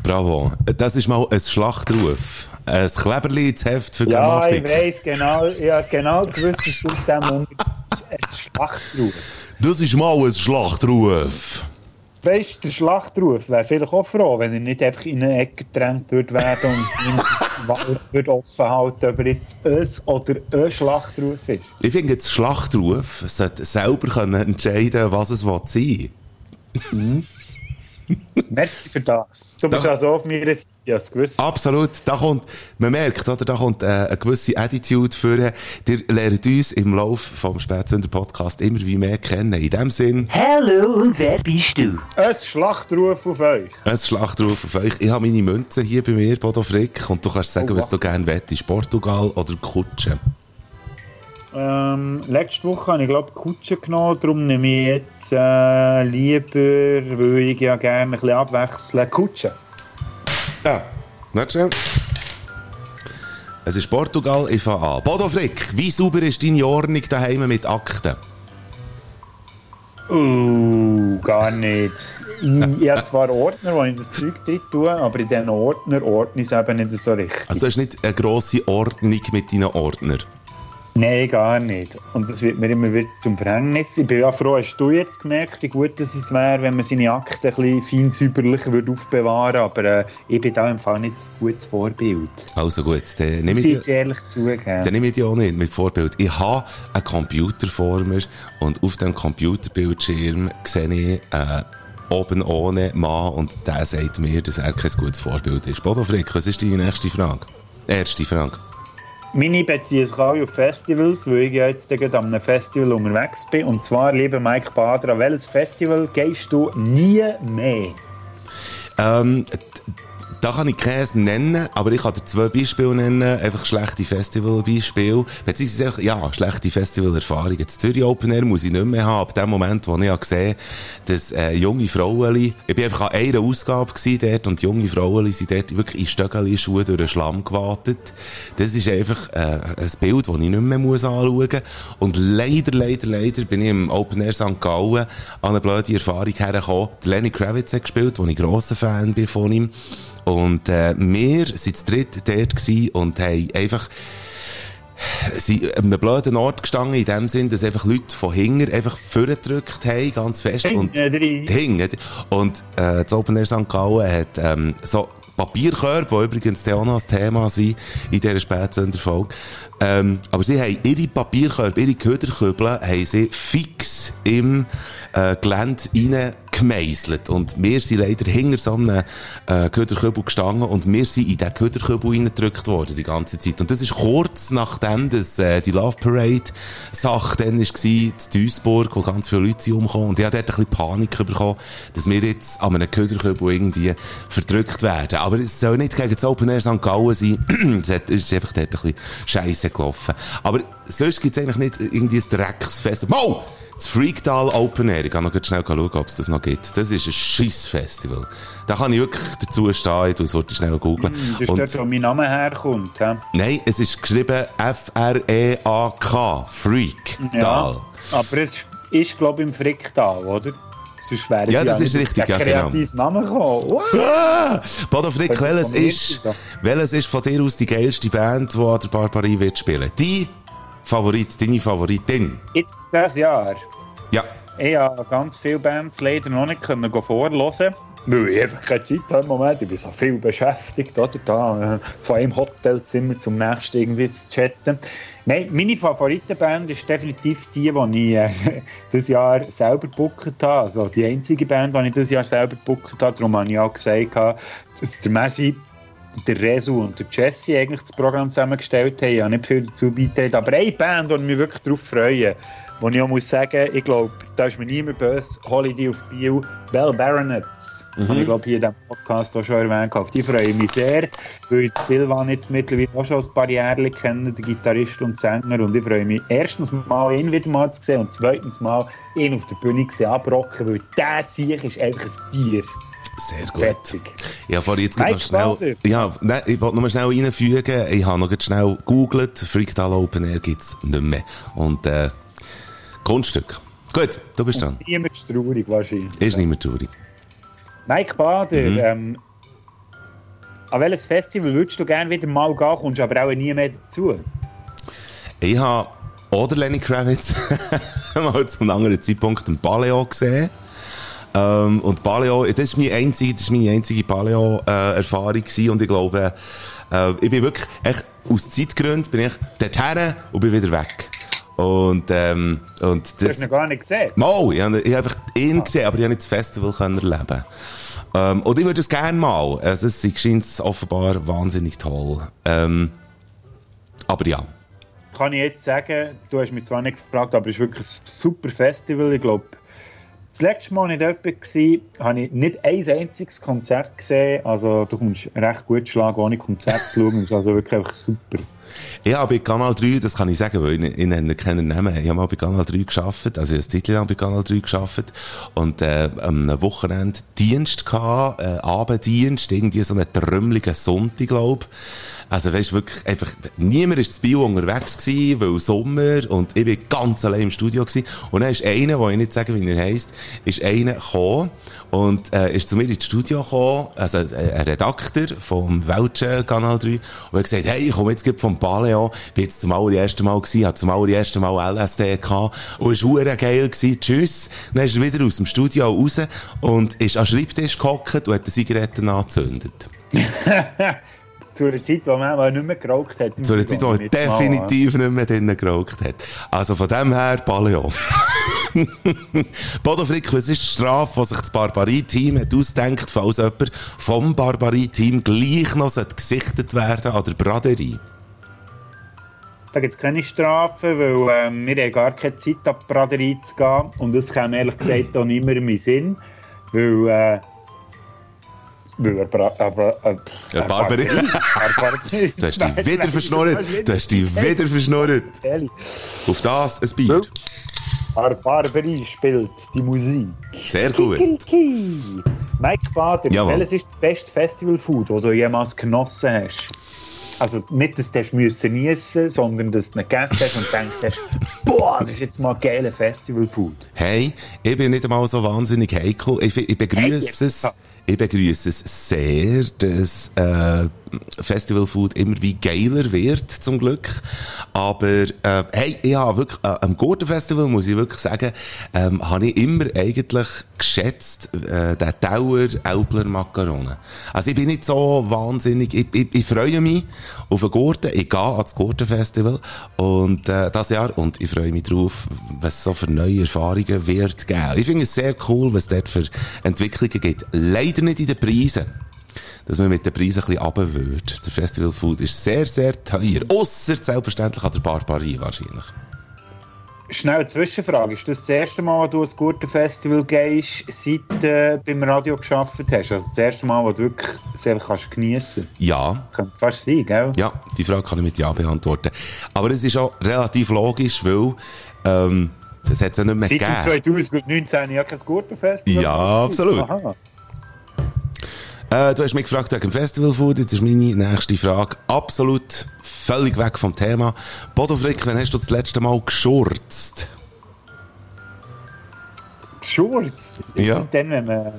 Bravo, das ist mal ein Schlachtruf. Ein Kleberli ins Heft für ja, Grammatik. Ja, ich weiss genau, habe genau gewusst, dass du dem unter ein Schlachtruf. Das ist mal ein Schlachtruf. Weißt du, der Schlachtruf wäre vielleicht auch froh, wenn er nicht einfach in eine Ecke gedrängt würde werden und Wald würde offen halten, ob er jetzt ein oder ein Schlachtruf ist. Ich finde, das Schlachtruf sollte selber können entscheiden was es sein will. Mhm. Merci für das. Du bist da, also auf mir ja, gewusst. Absolut. Da kommt, man merkt, oder, da kommt äh, eine gewisse Attitude für. Ihr lernt uns im Laufe vom Spätsünder Podcast immer wie mehr kennen. In dem Sinn. Hallo und wer bist du? Ein Schlachtruf auf euch. Ein Schlachtruf auf euch. Ich habe meine Münze hier bei mir, Bodo Frick, und du kannst sagen, oh, was du gerne wettest. Portugal oder Kutsche? Ähm, letzte Woche habe ich glaube Kutsche genommen, darum nehme ich jetzt äh, lieber, weil ich ja gerne ein bisschen abwechseln, Kutsche. Ja, nicht schön. Es ist Portugal, ich fange an. Bodo Frick, wie sauber ist deine Ordnung daheim mit Akten? Uh, gar nicht. ich, habe zwar Ordner, wo ich das Zeug drin tue, aber in diesen Ordner ordne ich es eben nicht so richtig. Also du hast nicht eine grosse Ordnung mit deinen Ordnern? Nein, gar nicht. Und das wird mir immer wieder zum Verhängnis. Ich bin ja froh, hast du jetzt gemerkt, wie gut es wäre, wenn man seine Akten ein bisschen fein säuberlich würde aufbewahren würde. Aber äh, ich bin da im Fall nicht ein gutes Vorbild. Also gut, dann nehme ich, ich ehrlich zugeben. Dann nehme ich die auch nicht mit Vorbild. Ich habe einen Computer vor mir und auf dem Computerbildschirm sehe ich äh, oben ohne Mann und der sagt mir, dass er kein gutes Vorbild ist. Bodo Frick, was ist deine nächste Frage? Erste Frage. Meine beziehen sich alle auf Festivals, weil ich jetzt an einem Festival unterwegs bin. Und zwar, lieber Mike Bader, an welches Festival gehst du nie mehr? Ähm, da kann ich keins nennen, aber ich kann dir zwei Beispiele nennen. Einfach schlechte Festivalbeispiele. Beziehungsweise, ja, schlechte Festivalerfahrungen. Das Zürich Open Air muss ich nicht mehr haben. Ab dem Moment, wo ich gesehen dass äh, junge Frauen, ich bin einfach an einer Ausgabe dort und junge Frauen sind dort wirklich in Stöckeli-Schuhe durch den Schlamm gewartet. Das ist einfach äh, ein Bild, das ich nicht mehr muss anschauen muss. Und leider, leider, leider bin ich im Open Air St. Gallen an eine blöde Erfahrung hergekommen. Lenny Kravitz hat gespielt, wo ich grosser Fan bin von ihm. Und äh, wir sind zu dritt dort und haben einfach sie an einem blöden Ort gestanden, in dem Sinn, dass einfach Leute von hinten einfach vorgedrückt haben, ganz fest. und hinten. Und äh, das Open Air St. Gallen hat ähm, so Papierkörbe, die übrigens auch noch ein Thema sind in dieser Spätsünderfolge. Ähm, aber sie haben ihre Papierkörbe, ihre Köderkübel, haben sie fix im äh, Gelände rein. Und wir sind leider hinter so einem äh, Köderkübel gestanden und wir sind in diesen Köderkübel reingedrückt worden die ganze Zeit. Und das ist kurz nachdem dass, äh, die Love Parade Sache dann war, in Duisburg, wo ganz viele Leute umgekommen Und ich hatte dort ein bisschen Panik bekommen, dass wir jetzt an einem Köderkübel irgendwie verdrückt werden. Aber es soll nicht gegen das Open Air St. Gallen sein. es ist einfach dort ein bisschen scheiße gelaufen. Aber sonst gibt es eigentlich nicht irgendwie ein Drecksfest. Mau! Das Freaktal Open Air, ich kann noch schnell schauen, ob es das noch gibt. Das ist ein Schissfestival. Da kann ich wirklich dazu stehen, du solltest schnell googeln. Mm, das ist dort, wo mein Name herkommt. He? Nein, es ist geschrieben F-R-E-A-K, Freak. Ja, aber es ist, glaube ich, im Fricktal, oder? Sonst wäre Ja, ich das ist richtig, den ja, genau. Namen gekommen. Wow. Ah! Bodo Frick, Könnte welches ist, welches ist von dir aus die geilste Band, die an der Barbarie wird spielen? Die Favorit, deine Favoritin? Jetzt dieses Jahr. Ja. Ich habe ganz viele Bands leider noch nicht können vorhören weil ich einfach keine Zeit habe im Moment. Ich bin so viel beschäftigt, oder? Da, äh, von einem Hotelzimmer zum nächsten irgendwie zu chatten. Nein, meine Favoritenband ist definitiv die, die ich äh, dieses Jahr selber gebucht habe. Also die einzige Band, die ich dieses Jahr selber gebucht habe. Darum habe ich auch gesagt, dass der Messi der Resu und der Jesse eigentlich das Programm zusammengestellt haben. Ich habe nicht viel dazu beigetragen. Aber eine Band, die ich mich wirklich darauf freue, wo ich auch muss sagen, ich glaube, da ist mir niemand böse, Holiday auf Bio, Bell Baronets. Mhm. Habe ich glaube hier in diesem Podcast auch schon erwähnt. Auf die freue ich mich sehr, weil ich Silvan jetzt mittlerweile auch schon ein paar Jahre kenne, der Gitarrist und Sänger. Und ich freue mich erstens mal, ihn wieder mal zu sehen und zweitens mal, ihn auf der Bühne zu sehen, abrocken, weil der Sieg ist einfach ein Tier. Sehr gut. Fertig. Ja, vorhin jetzt gerade noch Mike schnell. Ja, nein, ich wollte nur schnell reinfügen. Ich habe noch schnell gegoogelt. Freakdale Open Air gibt es nicht mehr. Und, äh, Kunststück. Gut, du bist dran. Niemand ist traurig wahrscheinlich. Ist nicht mehr traurig. Mike Bader, Mhm. ähm, an welches Festival würdest du gerne wieder mal gehen, kommst aber auch nie mehr dazu? Ich habe oder Lenny Kravitz mal zu einem anderen Zeitpunkt im Paleo gesehen. Ähm, und Paleo, das ist meine einzige, das ist meine einzige Paleo-Erfahrung gewesen. Und ich glaube, äh, ich bin wirklich, echt, aus Zeitgründen bin ich dorthin und bin wieder weg. Und, ähm, und Du das... hast ihn gar nicht gesehen. Mal, ich habe, habe einfach ihn gesehen, aber ich habe nicht das Festival können erleben. Ähm, und ich würde es gerne mal. Also, es scheint offenbar wahnsinnig toll. Ähm, aber ja. Kann ich jetzt sagen, du hast mich zwar nicht gefragt, aber es ist wirklich ein super Festival. Ich glaube, das letzte Mal, als ich dort war, habe ich nicht ein einziges Konzert gesehen. Also, du kommst recht gut schlagen, ohne Konzert zu schauen. Das ist also wirklich einfach super. Ich habe bei Kanal 3, das kann ich sagen, weil ich, ich nenne keinen Namen, ich habe mal bei Kanal 3 gearbeitet, also ich habe Zeit lang bei Kanal 3 gearbeitet und äh, am Wochenende Dienst gehabt, äh, Abenddienst, irgendwie so einen trümmeligen Sonntag, glaub. Also weißt wirklich einfach, niemand ist zu Bio unterwegs gewesen, weil Sommer und ich bin ganz allein im Studio gewesen und dann ist einer, wo ich nicht sagen, wie er heisst, ist einer gekommen und äh, ist zu mir ins Studio gekommen, also äh, ein Redakteur vom Welschen Kanal 3 und hat gesagt, hey, ich komme jetzt vom Paleo, bin jetzt zum allerersten Mal gewesen, habe zum allerersten Mal LSD gehabt und es war geil gewesen, tschüss. Dann ist er wieder aus dem Studio raus und ist an den Schreibtisch gehockt und hat die Zigaretten angezündet. Zu einer Zeit, wo man mal nicht mehr geraucht hat. Zu einer Zeit, wo er mal, definitiv nicht mehr drinnen geraucht hat. Also von dem her, Paleo. Bodo Frick, was ist die Strafe, die sich das Barbarie-Team hat ausdenkt, falls jemand vom Barbarie-Team gleich noch gesichtet werden an der Braderie? Da gibt es keine Strafen, weil ähm, wir haben gar keine Zeit, ab die Braderie zu gehen. Und das kam ehrlich gesagt auch nicht mehr in meinen Sinn. Weil, äh, weil er aber, äh, Barbarie. Barbarie. Du hast dich wieder verschnurrt. Du hast dich wieder verschnurrt. Ehrlich. Auf das ein Bier. Bar Barbarie spielt die Musik. Sehr gut. Kiki. Mike Bader, Jawohl. welches ist das beste Festivalfood, das du jemals genossen hast? Also nicht, dass du es müssen niessen, sondern dass du ihn gegessen hast und denkst hast, boah, das ist jetzt mal geile Festivalfood. Hey, ich bin nicht einmal so wahnsinnig heikel. Ich, ich begrüße es. Ich begrüße es sehr, dass äh, Festivalfood immer wie geiler wird, zum Glück. Aber äh, hey, ich habe wirklich, äh, am Gurtenfestival, muss ich wirklich sagen, ähm, habe ich immer eigentlich geschätzt, äh, den Dauer Elbler Macaronen. Also ich bin nicht so wahnsinnig, ich, ich, ich freue mich auf den Gurten, ich gehe ans Gurtenfestival und äh, das Jahr und ich freue mich drauf, was so für neue Erfahrungen wird geben. Ich finde es sehr cool, was dort für Entwicklungen gibt. Leider nicht in den Preisen. Dass man mit den Preisen ein bisschen runter wird. Der Festival Food ist sehr, sehr teuer. Ausser selbstverständlich an der Barbarie wahrscheinlich. Schnell eine Zwischenfrage. Ist das das erste Mal, wo du ein Gurtenfestival gehst, seit du äh, beim Radio geschafft hast? Also das erste Mal, wo du wirklich sehr kannst geniessen Ja, Könnte fast sein, gell? Ja, die Frage kann ich mit Ja beantworten. Aber es ist auch relativ logisch, weil ähm, das hat es ja nicht mehr Seit gegeben. 2019 ja kein Gurtenfestival. Ja, absolut. Aha. Äh, du hast mich gefragt wegen Festival Food. Jetzt ist meine nächste Frage absolut völlig weg vom Thema. Bodo Frick, wann hast du das letzte Mal geschurzt? Schurz. Ist Ja. das dann, wenn man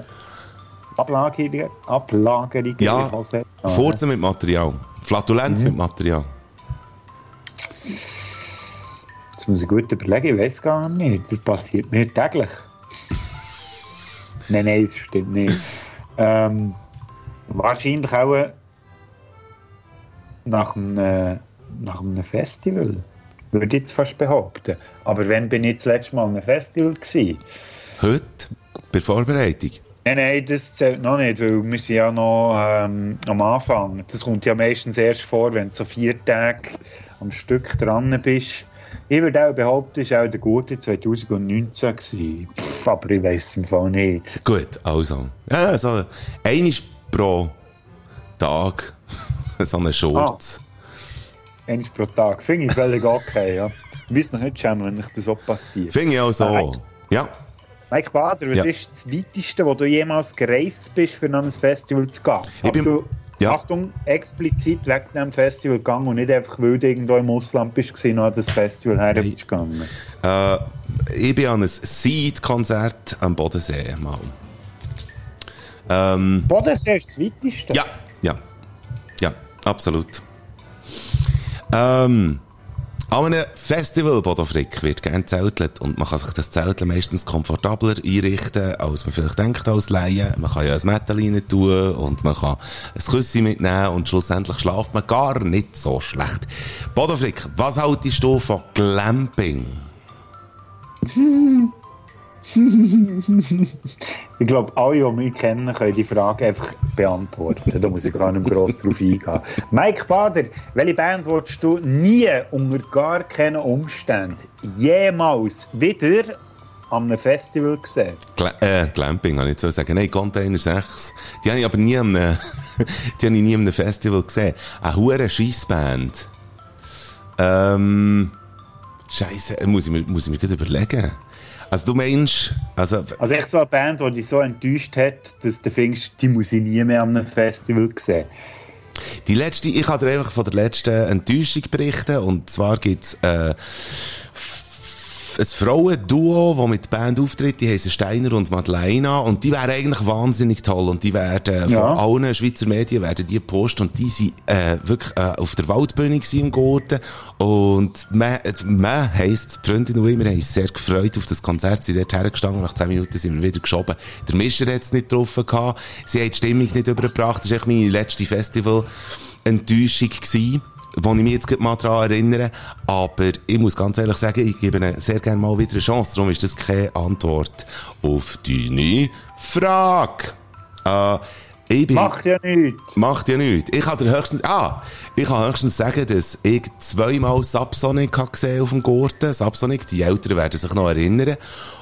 Ablagerungen, Ablagerungen Ja, Hose hat? Furzen mit Material. Flatulenz mit Material. Das muss ich gut überlegen, ich weiß gar nicht. Das passiert mir täglich. nein, nein, das stimmt nicht. Ähm, wahrscheinlich auch äh, nach einem, äh, nach einem Festival. Würde ich jetzt fast behaupten. Aber wann bin ich das letzte Mal an einem Festival gewesen? Heute, bei Vorbereitung. Nein, nein, das zählt noch nicht, weil wir sind ja noch ähm, am Anfang. Das kommt ja meistens erst vor, wenn du so vier Tage am Stück dran bist. Ich würde auch behaupten, es war auch der gute 2019. Gewesen. Pff, aber ich weiß es im Fall nicht. Gut, also. Ja, so einmal pro Tag so eine Shorts. Eins pro Tag. Finde ich völlig okay, ja. Ich weiß noch nicht schämen, wenn ich das so passiert. Finde ich auch so. Nein. Ja. Mike Bader, was Ja. ist das Weiteste, wo du jemals gereist bist, für an ein Festival zu gehen? Ich bin- du, ja. Achtung, explizit wegen diesem Festival gegangen und nicht einfach, weil du irgendwo im Ausland bist gewesen, und an das Festival her Nein. bist gegangen. Äh, ich bin an ein Seed-Konzert am Bodensee mal. Ähm, Bodensee ist das Weiteste? ja, ja. Ja, absolut. Ähm, an einem Festival, Bodo Frick, wird gerne zeltelt und man kann sich das Zelteln meistens komfortabler einrichten, als man vielleicht denkt als Laie. Man kann ja ein Metall rein tun und man kann ein Küssi mitnehmen und schlussendlich schlaft man gar nicht so schlecht. Bodo Frick, was haltest du von Glamping? Ich glaube, alle, die mich kennen, können die Frage einfach beantworten. Da muss ich gar nicht gross drauf eingehen. Mike Bader, welche Band willst du nie unter gar keinen Umständen jemals wieder an einem Festival sehen? Gla äh, Glamping, kann ich jetzt sagen. Nein, Container 6. Die habe ich aber nie an einem, die habe ich nie an einem Festival gesehen. Eine hure Scheissband. Ähm, Scheiße, muss ich mir, muss ich mir gerade überlegen. Also du meinst, also, Also echt so eine Band, die dich so enttäuscht hat, dass du findest, die muss ich nie mehr an einem Festival sehen. die letzte, ich kann dir einfach von der letzten Enttäuschung berichten. Und zwar gibt's, äh, ein Frauenduo, das mit der Band auftritt, die heißen Steiner und Madeleina und die wären eigentlich wahnsinnig toll. Und die werden von Ja. allen Schweizer Medien werden die posten und die sind äh, wirklich äh, auf der Waldbühne im Garten und man, man heisst, die Freundin und ich, wir haben uns sehr gefreut auf das Konzert, sind dort hergestanden, nach 10 Minuten sind wir wieder geschoben. Der Mischer hat es nicht getroffen gehabt, sie haben die Stimmung nicht übergebracht, das war echt meine letzte Festival-Enttäuschung gewesen wo ich mich jetzt mal daran erinnere. Aber ich muss ganz ehrlich sagen, ich gebe ihnen sehr gerne mal wieder eine Chance. Darum ist das keine Antwort auf deine Frage. Äh, bin, Macht ja nichts. macht ja nichts. Ich kann dir höchstens, ah, ich kann höchstens sagen, dass ich zweimal Subsonic habe gesehen auf dem Garten. Subsonic, die Älteren werden sich noch erinnern.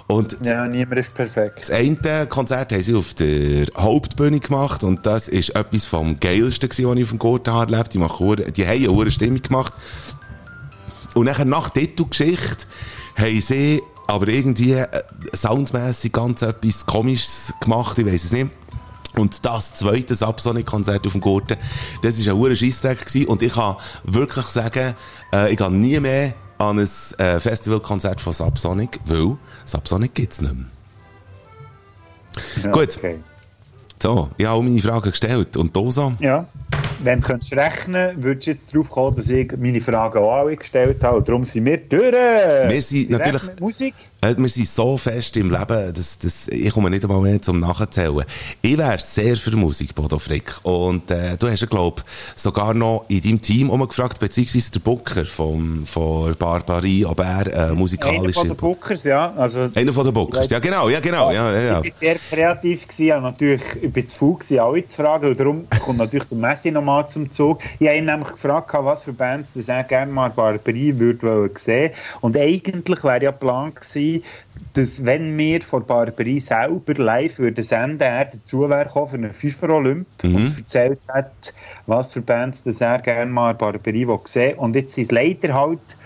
Und Ja, niemand ist perfekt. das eine Konzert haben sie auf der Hauptbühne gemacht und das ist etwas vom Geilsten gewesen, was ich auf dem Gartenhaar erlebt. Die, machen, die haben eine Stimmung gemacht. Und nachher nach Titelgeschichte haben sie aber irgendwie äh, soundmässig ganz etwas Komisches gemacht, ich weiß es nicht. Und das zweite Subsonic-Konzert auf dem Garten, das war ein hoher Scheissdreck gewesen. Und ich kann wirklich sagen, äh, ich gehe nie mehr an ein äh, Festivalkonzert von Subsonic, weil Subsonic gibt's nicht mehr. Ja, Gut. Okay. So, ich habe all meine Fragen gestellt. Und du so? Ja. Wenn du könntest rechnen würdest du jetzt darauf kommen, dass ich meine Fragen auch alle gestellt habe. Und darum sind wir durch. Wir sind natürlich- Musik. Äh, Wir sind so fest im Leben, dass, dass ich komme nicht einmal mehr zum Nachzählen. Ich wäre sehr für Musik, Bodo Frick. Und äh, du hast ja, glaub sogar noch in deinem Team umgefragt, beziehungsweise der Booker vom, von Barbarie, ob er äh, Einer musikalisch... von den Bookers, ja. Also, Einer von den Bookers, ja genau, ja genau. Ja, ja, ja. Ich war sehr kreativ, gewesen, aber natürlich, ich zu faul, gewesen, alle zu fragen. Und darum kommt natürlich der Messi nochmal zum Zug. Ich habe ihn nämlich gefragt, was für Bands das er gerne mal Barbarie würde sehen. Und eigentlich wäre ja Plan gewesen, dass wenn wir von Barbarie selber live würden senden, er dazu wäre für einen Fünfer Olymp und erzählt hat, was für Bands das er gerne mal Barbarie will sehen. Und jetzt ist es leider halt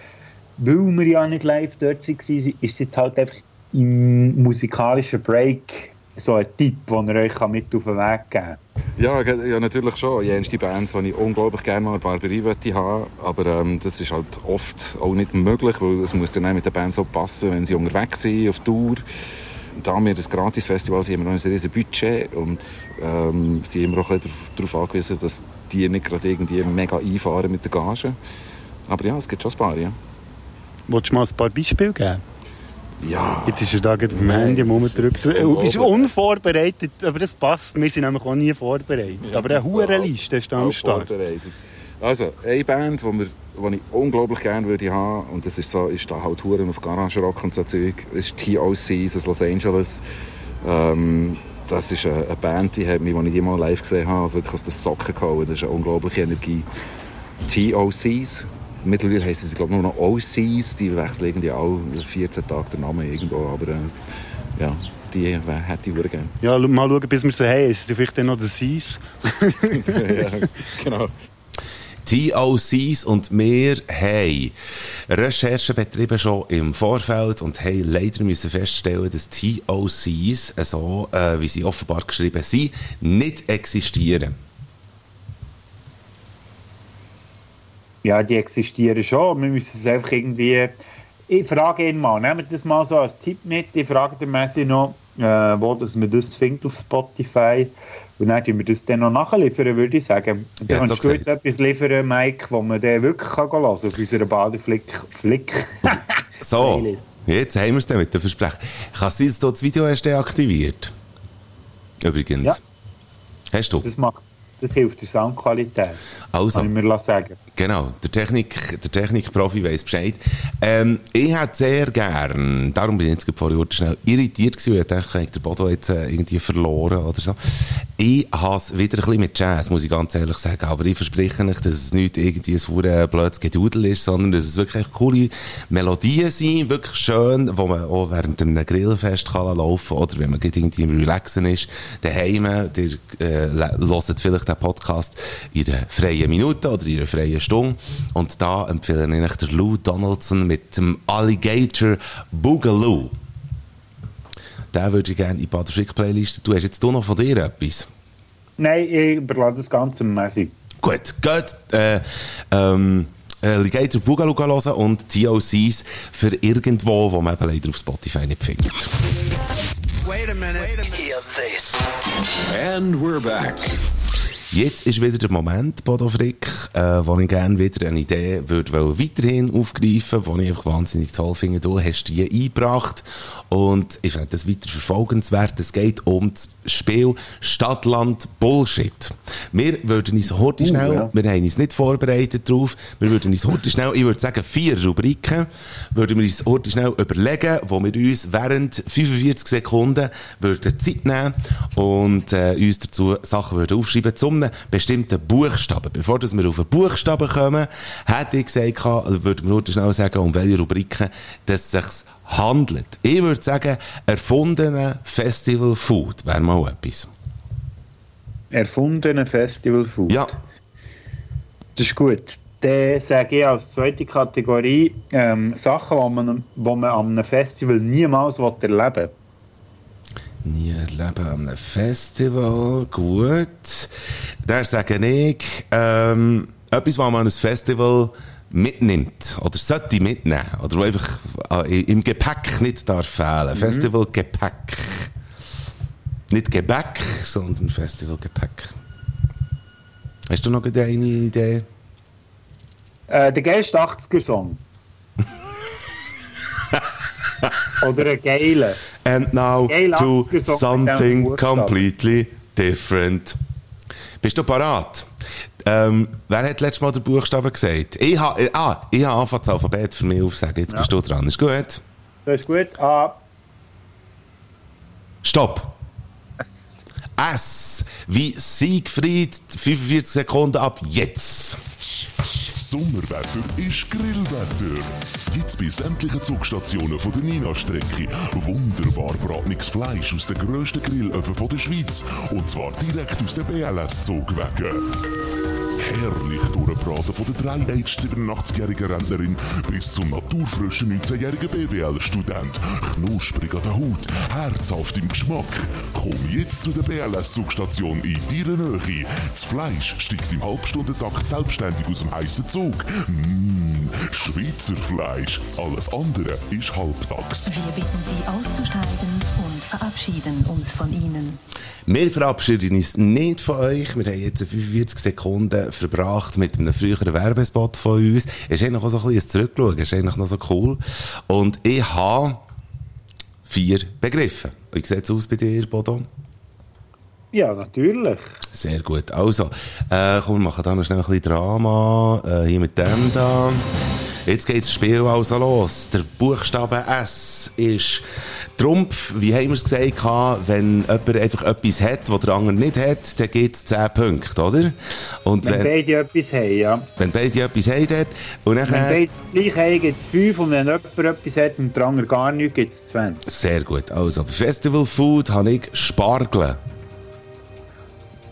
weil wir ja nicht live dort waren, ist es jetzt halt einfach im musikalischen Break so ein Tipp, den ihr euch mit auf den Weg geben kann. Ja, ja, natürlich schon. Jenste Bands, die ich unglaublich gerne mal Barbarie möchte haben. Aber ähm, das ist halt oft auch nicht möglich, weil es muss dann auch mit der Band so passen, wenn sie unterwegs sind, auf Tour. da wir das Gratis-Festival sind, haben wir noch ein riesiges Budget und ähm, sind immer auch ein darauf angewiesen, dass die nicht gerade irgendwie mega einfahren mit der Gage. Aber ja, es gibt schon ein paar, ja. Wolltest du mal ein paar Beispiele geben? Ja, Jetzt ist er da gerade Nein, Handy rumgedrückt. Du bist unvorbereitet, aber das passt. Wir sind nämlich auch nie vorbereitet. Ja, aber eine so hohe Liste ist am auch Start. Also, eine Band, die wir die ich unglaublich gerne würde haben, und das ist, so, ist da halt Touren auf Garage Rock und so Zeug, ist TOC aus Los Angeles. Ähm, das ist eine, eine Band, die hat mich, als ich die mal live gesehen habe, wirklich aus den Socken gehauen. Das ist eine unglaubliche Energie. TOCs, mittlerweile heißen sie glaube ich nur noch OCs, die wechseln irgendwie alle 14 Tage den Namen irgendwo, aber äh, ja, die äh, hätte ich gerne. Ja, mal schauen, bis wir sie haben. Es sind vielleicht dann noch der Seas. ja, genau. TOCs und wir haben Recherchen betrieben schon im Vorfeld und haben leider müssen feststellen, dass TOCs, so äh, wie sie offenbar geschrieben sind, nicht existieren. Ja, die existieren schon. Wir müssen es einfach irgendwie. Ich frage ihn mal, nehmt das mal so als Tipp mit. Ich frage den Messi noch, äh, wo dass man das findet auf Spotify. Und dann tun wir das dann noch nachliefern, würde ich sagen. Und dann kannst du jetzt etwas liefern, Mike, wo man den wirklich kann hören kann, auf unserer Badeflick. Flick. So, Playlist. jetzt haben wir es dann mit dem Versprechen. Kann es sein, dass du das Video hast deaktiviert? Übrigens. Ja. Hast du? Das, macht, das hilft der Soundqualität. Also. Kann ich mir sagen. Genau, der Technik, der Technikprofi weiss Bescheid. Ähm, ich hätte sehr gern, darum bin ich jetzt vorher schnell irritiert gewesen, ich dachte, den Bodo jetzt äh, irgendwie verloren oder so. Ich habe es wieder ein bisschen mit Jazz, muss ich ganz ehrlich sagen, aber ich verspreche nicht, dass es nicht irgendwie ein verdammtes blödes Gedudel ist, sondern dass es wirklich coole Melodien sind, wirklich schön, wo man auch während einem Grillfest kann laufen oder wenn man irgendwie im Relaxen ist, daheim, der äh, hört vielleicht den Podcast in einer freien Minute oder in einer freien Stunde und da empfehle ich euch der Lou Donaldson mit dem Alligator Boogaloo. Den würde ich gerne in die Bader-Frick-Playlist. Du hast jetzt du noch von dir etwas? Nein, ich überlasse das Ganze Messi. Gut, geht äh, ähm, Alligator Boogaloo hören und TOCs für irgendwo, wo man eben leider auf Spotify nicht findet. Hear this. And we're back. Jetzt ist wieder der Moment, Bodo Frick, äh, wo ich gerne wieder eine Idee würde weiterhin aufgreifen, die ich einfach wahnsinnig toll finde. Du hast die eingebracht und ich finde das weiter verfolgenswert. Es geht um das Spiel Stadtland Bullshit. Wir würden uns heute schnell, ja. wir haben uns nicht vorbereitet drauf, wir würden uns heute schnell, ich würde sagen vier Rubriken, würden wir uns heute schnell überlegen, wo wir uns während 45 Sekunden würden Zeit nehmen und äh, uns dazu Sachen würden aufschreiben zu einem bestimmten Buchstaben. Bevor dass wir auf einen Buchstaben kommen, hätte ich gesagt, kann- würden wir heute schnell sagen, um welche Rubriken es sich handelt. Ich würde sagen, erfundene Festival Food wäre mal etwas. Erfundene Festival Food. Ja, Das ist gut. Dann sage ich als zweite Kategorie ähm, Sachen, die man, wo man an einem Festival niemals erleben will. Nie erleben an einem Festival. Gut. Dann sage ich, ähm, etwas, was man an ein Festival mitnimmt. Oder sollte mitnehmen. Oder einfach äh, im Gepäck nicht darf fehlen. Festivalgepäck. Nicht Gebäck, sondern Festivalgepäck. Hast du noch eine Idee? Äh, der geilste 80er-Song. Oder ein geiler. And now to 80er Song mit diesem something completely different. Bist du parat? Ähm, wer hat letztes Mal den Buchstaben gesagt? Ich habe, äh, ah, ich habe angefangen, das Alphabet für mich aufzusagen. Jetzt bist du dran. Ist gut? Das ist gut. A, Stopp. S. S. Wie Siegfried. 45 Sekunden ab jetzt. Sommerwetter ist Grillwetter. Jetzt bei sämtlichen Zugstationen von der Nina-Strecke. Wunderbar bratenes Fleisch aus den grössten Grillöfen der Schweiz. Und zwar direkt aus den BLS-Zugwegen. Herrlich durchbraten von der 3-Age-87-jährigen Rentnerin bis zum naturfrischen 19-jährigen BWL-Student. Knusprig an der Haut, herzhaft im Geschmack. Komm jetzt zu der BLS-Zugstation in deiner Nähe. Das Fleisch steigt im Halbstundentakt selbstständig aus dem heißen Zug. Mmh, Schweizer Fleisch. Alles andere ist halbtags. Wir bitten Sie auszusteigen und verabschieden uns von Ihnen. Wir verabschieden uns nicht von euch. Wir haben jetzt 45 Sekunden verbracht mit einem früheren Werbespot von uns. Es ist eigentlich auch so ein bisschen ein Zurückschauen. Es ist eigentlich noch so cool. Und ich habe vier Begriffe. Wie sieht es aus bei dir, Bodo? Ja, natürlich. Sehr gut. Also, äh, komm, wir machen da noch schnell ein bisschen Drama. Äh, hier mit dem da. Jetzt geht das Spiel also los. Der Buchstabe S ist Trumpf. Wie haben wir es gesagt? Wenn jemand einfach etwas hat, was der andere nicht hat, dann gibt es 10 Punkte, oder? Und Wenn beide etwas haben, ja. wenn beide etwas haben, dort, und Wenn dann, beide das gleiche haben, gibt es 5 und wenn jemand etwas hat und der andere gar nichts, gibt es 20. sehr gut. Also, bei Festival Food habe ich Spargel.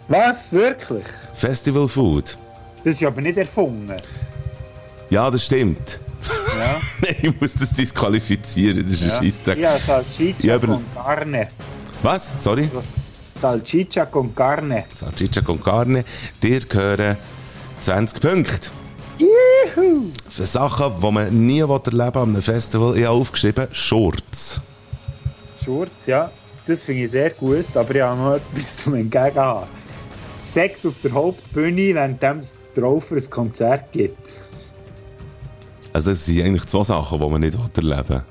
Was? Wirklich? Festival Food. Das ist aber nicht erfunden. Ja, das stimmt. Ja. ich muss das disqualifizieren, das ist ja. ein Scheissdreck. Ja, Salchicha Ja, aber- con carne. Was? Sorry? Salchicha con carne. Salchicha con carne. Dir gehören 20 Punkte. Juhu! Für Sachen, die man nie erleben will an einem Festival. Ich habe aufgeschrieben, Shorts. Schurz, ja. Das finde ich sehr gut, aber ich habe noch etwas zum Entgegenhaben. Sex auf der Hauptbühne, während es drauf ein Konzert gibt. Also das sind eigentlich zwei Sachen, die man nicht erleben will.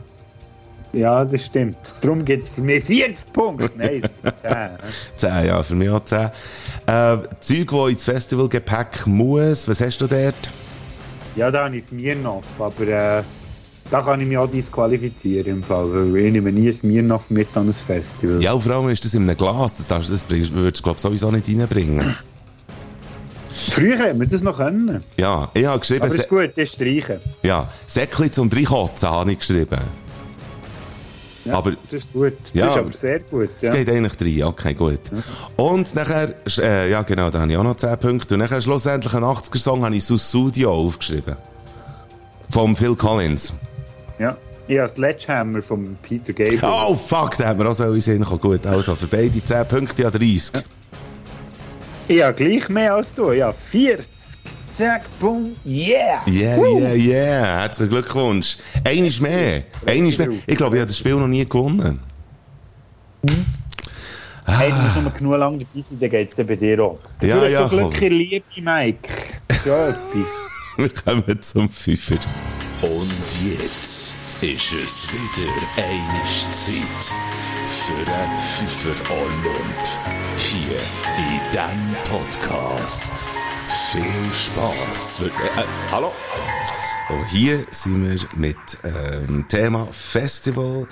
Ja, das stimmt. Darum gibt es für mich 40 Punkte. Nein, es gibt 10. 10, ja, für mich auch 10. Äh, Zeug, die ins Festivalgepäck muss, was hast du dort? Ja, da habe ich Smirnoff, aber äh, da kann ich mich auch disqualifizieren im Fall, weil ich nehme nie ein Smirnoff mit an ein Festival. Ja, und vor allem ist das in einem Glas, das, darfst, das bringst- würdest du glaub, sowieso nicht reinbringen. Früher hätten wir das noch können. Ja, ich habe geschrieben, Aber ist gut, das streichen. ja, Säckli zum Reinkotzen habe ich geschrieben. Ja, Aber- das ist gut. Ja. Das ist aber sehr gut. Es Ja. geht eigentlich rein, okay, gut. Und nachher, äh, ja genau, da habe ich auch noch 10 Punkte. Und nachher schlussendlich einen 80er-Song habe ich Sussudio aufgeschrieben. Vom Phil Collins. ja. Habe Sledgehammer von Peter Gabriel. Oh fuck, da hat mir auch so in Sinn gekommen. Gut, also für beide 10 Punkte, ja 30. Ich habe gleich mehr als du. Ja, 40. Zack, boom, yeah! Yeah, yeah, yeah. Herzlichen Glückwunsch. Eines mehr. Eines mehr. Ich glaube, ich habe das Spiel noch nie gewonnen. Hey, du musst nur genug lang dabei sein, dann geht es bei dir auch. Ah. Ja, du hast ja, doch Glück komm. Liebe, Mike. Ja, etwas. Wir kommen zum Fünfer. Und jetzt ist es wieder eine Zeit für den Pfeffer Olymp. Hier in diesem Podcast. Viel Spaß. Äh, hallo? Und hier sind wir mit ähm, Thema Festival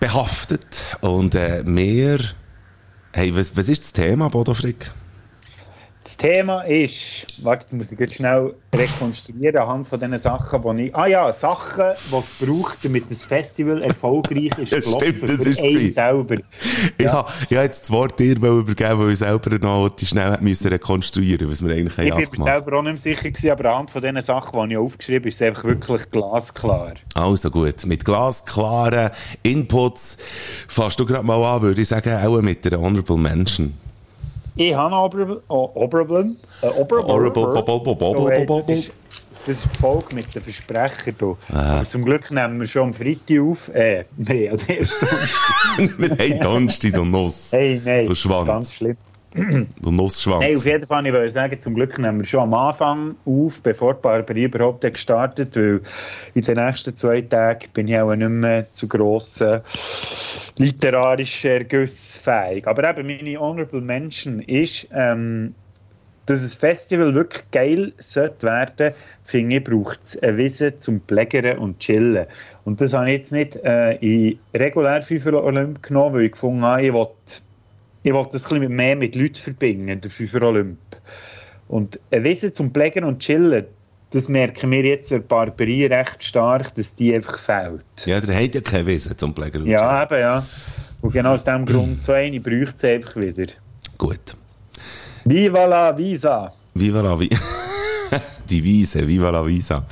behaftet. Und äh, wir. Hey, was, was ist das Thema, Bodo Frick? Das Thema ist, warte, jetzt muss ich jetzt schnell rekonstruieren anhand von diesen Sachen, die ich, ah ja, Sachen, die es braucht, damit das Festival erfolgreich ist, Ja, stimmt, das ist sie. selber. Ja. ich habe jetzt das Wort dir übergeben, weil ich selber noch die schnell müssen rekonstruieren was wir eigentlich Ich haben bin mir selber auch nicht mehr sicher gewesen, aber anhand von diesen Sachen, die ich aufgeschrieben habe, ist es einfach wirklich glasklar. Also gut, mit glasklaren Inputs fasst du gerade mal an, würde ich sagen, auch mit der Honorable Mention. Aber Oberblum. Bobble- das, ist, die Folge mit den Versprechern. Du. Ah. Aber zum Glück nehmen wir schon am Freitag auf. Äh, nein, an der ersten Donnerstag. haben Donnerstag, du Nuss. Hey, nein, Du Schwanz. ganz schlimm. Du Nussschwanz. Nein, auf jeden Fall, ich wollte sagen, zum Glück nehmen wir schon am Anfang auf, bevor Barbarie überhaupt gestartet weil in den nächsten zwei Tagen bin ich auch nicht mehr zu grossen literarischen Ergüssen fähig. Aber eben, meine Honorable Mention ist, ähm, dass ein Festival wirklich geil sollte werden, finde ich, braucht es eine Wiese zum Plägern und Chillen. Und das habe ich jetzt nicht äh, in regulär FIFA Olymp genommen, weil ich gefunden habe, ich will, ich will das ein bisschen mehr mit Leuten verbinden, der FIFA Olymp. Und eine Wiese zum Plägern und Chillen, das merken wir jetzt in der Barbarie recht stark, dass die einfach fehlt. Ja, der hat ja kein Wissen zum Pfleger. Ja, eben, ja. Und genau aus diesem Grund, so eine bräuchte es einfach wieder. Gut. Viva la Visa! Viva la Visa. Die Wiese, Viva la Visa.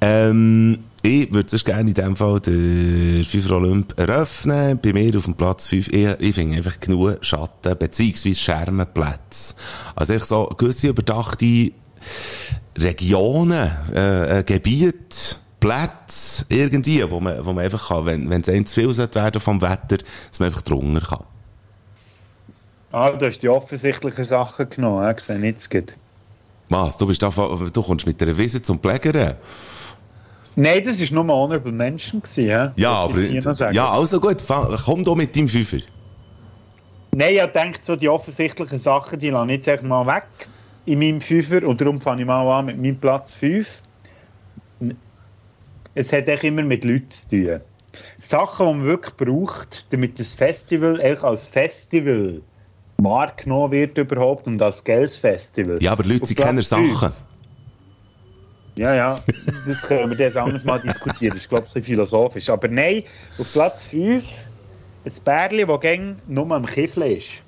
Ähm, ich würde sonst gerne in dem Fall den FIFA Olymp eröffnen. Bei mir auf dem Platz 5. Ich, ich finde einfach genug Schatten, beziehungsweise Schermenplätze. Also ich so gewisse überdachte Regionen, äh, äh, Gebiete, Plätze irgendwie, wo man, wo man einfach kann, wenn, wenn es einem zu viel werden vom Wetter, dass man einfach drunter kann. Ah, du hast die offensichtlichen Sachen genommen, ja, gesehen, jetzt geht. Was? Du, bist da, du kommst mit einer Wiese zum Plägern? Nein, das war nur Honorable Mention. Gewesen, ja, Ja, aber, ja, also gut, komm doch mit deinem Fünfer. Nein, ich denke, so die offensichtlichen Sachen, die lasse ich jetzt mal weg in meinem Fünfer und darum fange ich mal an mit meinem Platz 5. Es hat echt immer mit Leuten zu tun. Sachen, die man wirklich braucht, damit das Festival echt als Festival wahrgenommen wird überhaupt und als geiles Festival. Ja, aber Leute, sie kennen. Sachen. Ja, ja, das können wir das anderes Mal diskutieren. Das ist, glaube ich, ein bisschen philosophisch. Aber nein, auf Platz 5 ein Bärli, das gäng nur am Kiffeln ist.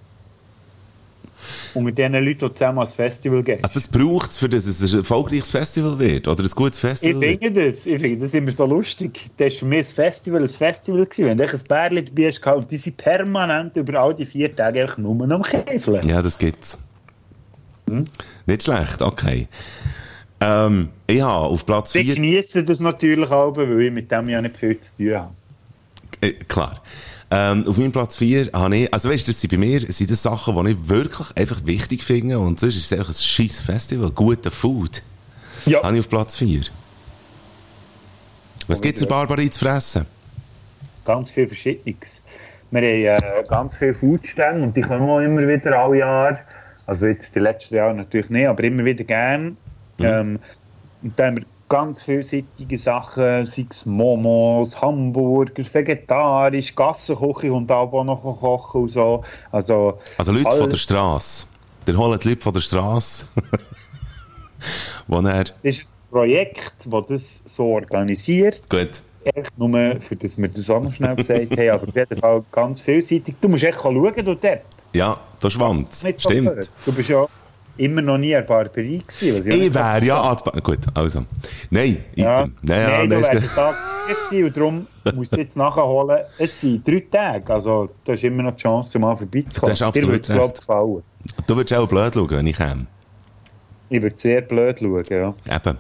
Unter den Leuten, die zusammen ans Festival gehen. Also das braucht es, für das es ein erfolgreiches Festival wird, oder ein gutes Ich Festival wird. finde das, ich finde das immer so lustig. Das war für mich ein Festival, ein Festival gewesen. Wenn du ein Bärli dabei hast und die sind permanent über all die vier Tage einfach nur am Kiffeln. Ja, das gibt's. Hm? Nicht schlecht, okay. Ähm, ich habe auf Platz Ich 4... genieße das natürlich auch, weil ich mit dem ja nicht viel zu tun habe. Äh, klar. Ähm, auf meinem Platz 4 habe ich, also weißt du, das sind bei mir sind das Sachen, die ich wirklich einfach wichtig finde und sonst ist es einfach ein scheiß Festival, guter Food. Ja. Habe ich auf Platz 4. Was gibt's in Barbara zu fressen? ganz viel Verschiedenes. Wir haben äh, ganz viele Foodstände und die kommen auch immer wieder alle Jahre. Also jetzt die letzten Jahre natürlich nicht, aber immer wieder gern. Ähm, und da haben wir ganz vielseitige Sachen, sei es Momos, Hamburger, vegetarisch, Gassenküche und auch noch kochen und so. Also, Also Leute von der Straße. Der holen die Leute von der Straße. Wo er, Das ist ein Projekt, das das so organisiert. gut, Echt nur, für das wir das auch noch schnell gesagt haben, aber auf jeden Fall ganz vielseitig. Du musst echt schauen, du dort. ja, der Schwanz, stimmt. Du bist ja immer noch nie an der Barberie gewesen. Was ich Ich wäre ja an Gut, also. Nein, Ja. item. Nein, ja, Nein, du nein, wärst einen Tag gewesen und darum musst du jetzt nachholen. Es sind drei Tage, also du hast immer noch die Chance, mal vorbeizukommen. Das ist absolut Dir würde es, gefallen. Du würdest auch blöd schauen, wenn ich käme. Ich würde sehr blöd schauen, ja. Eben.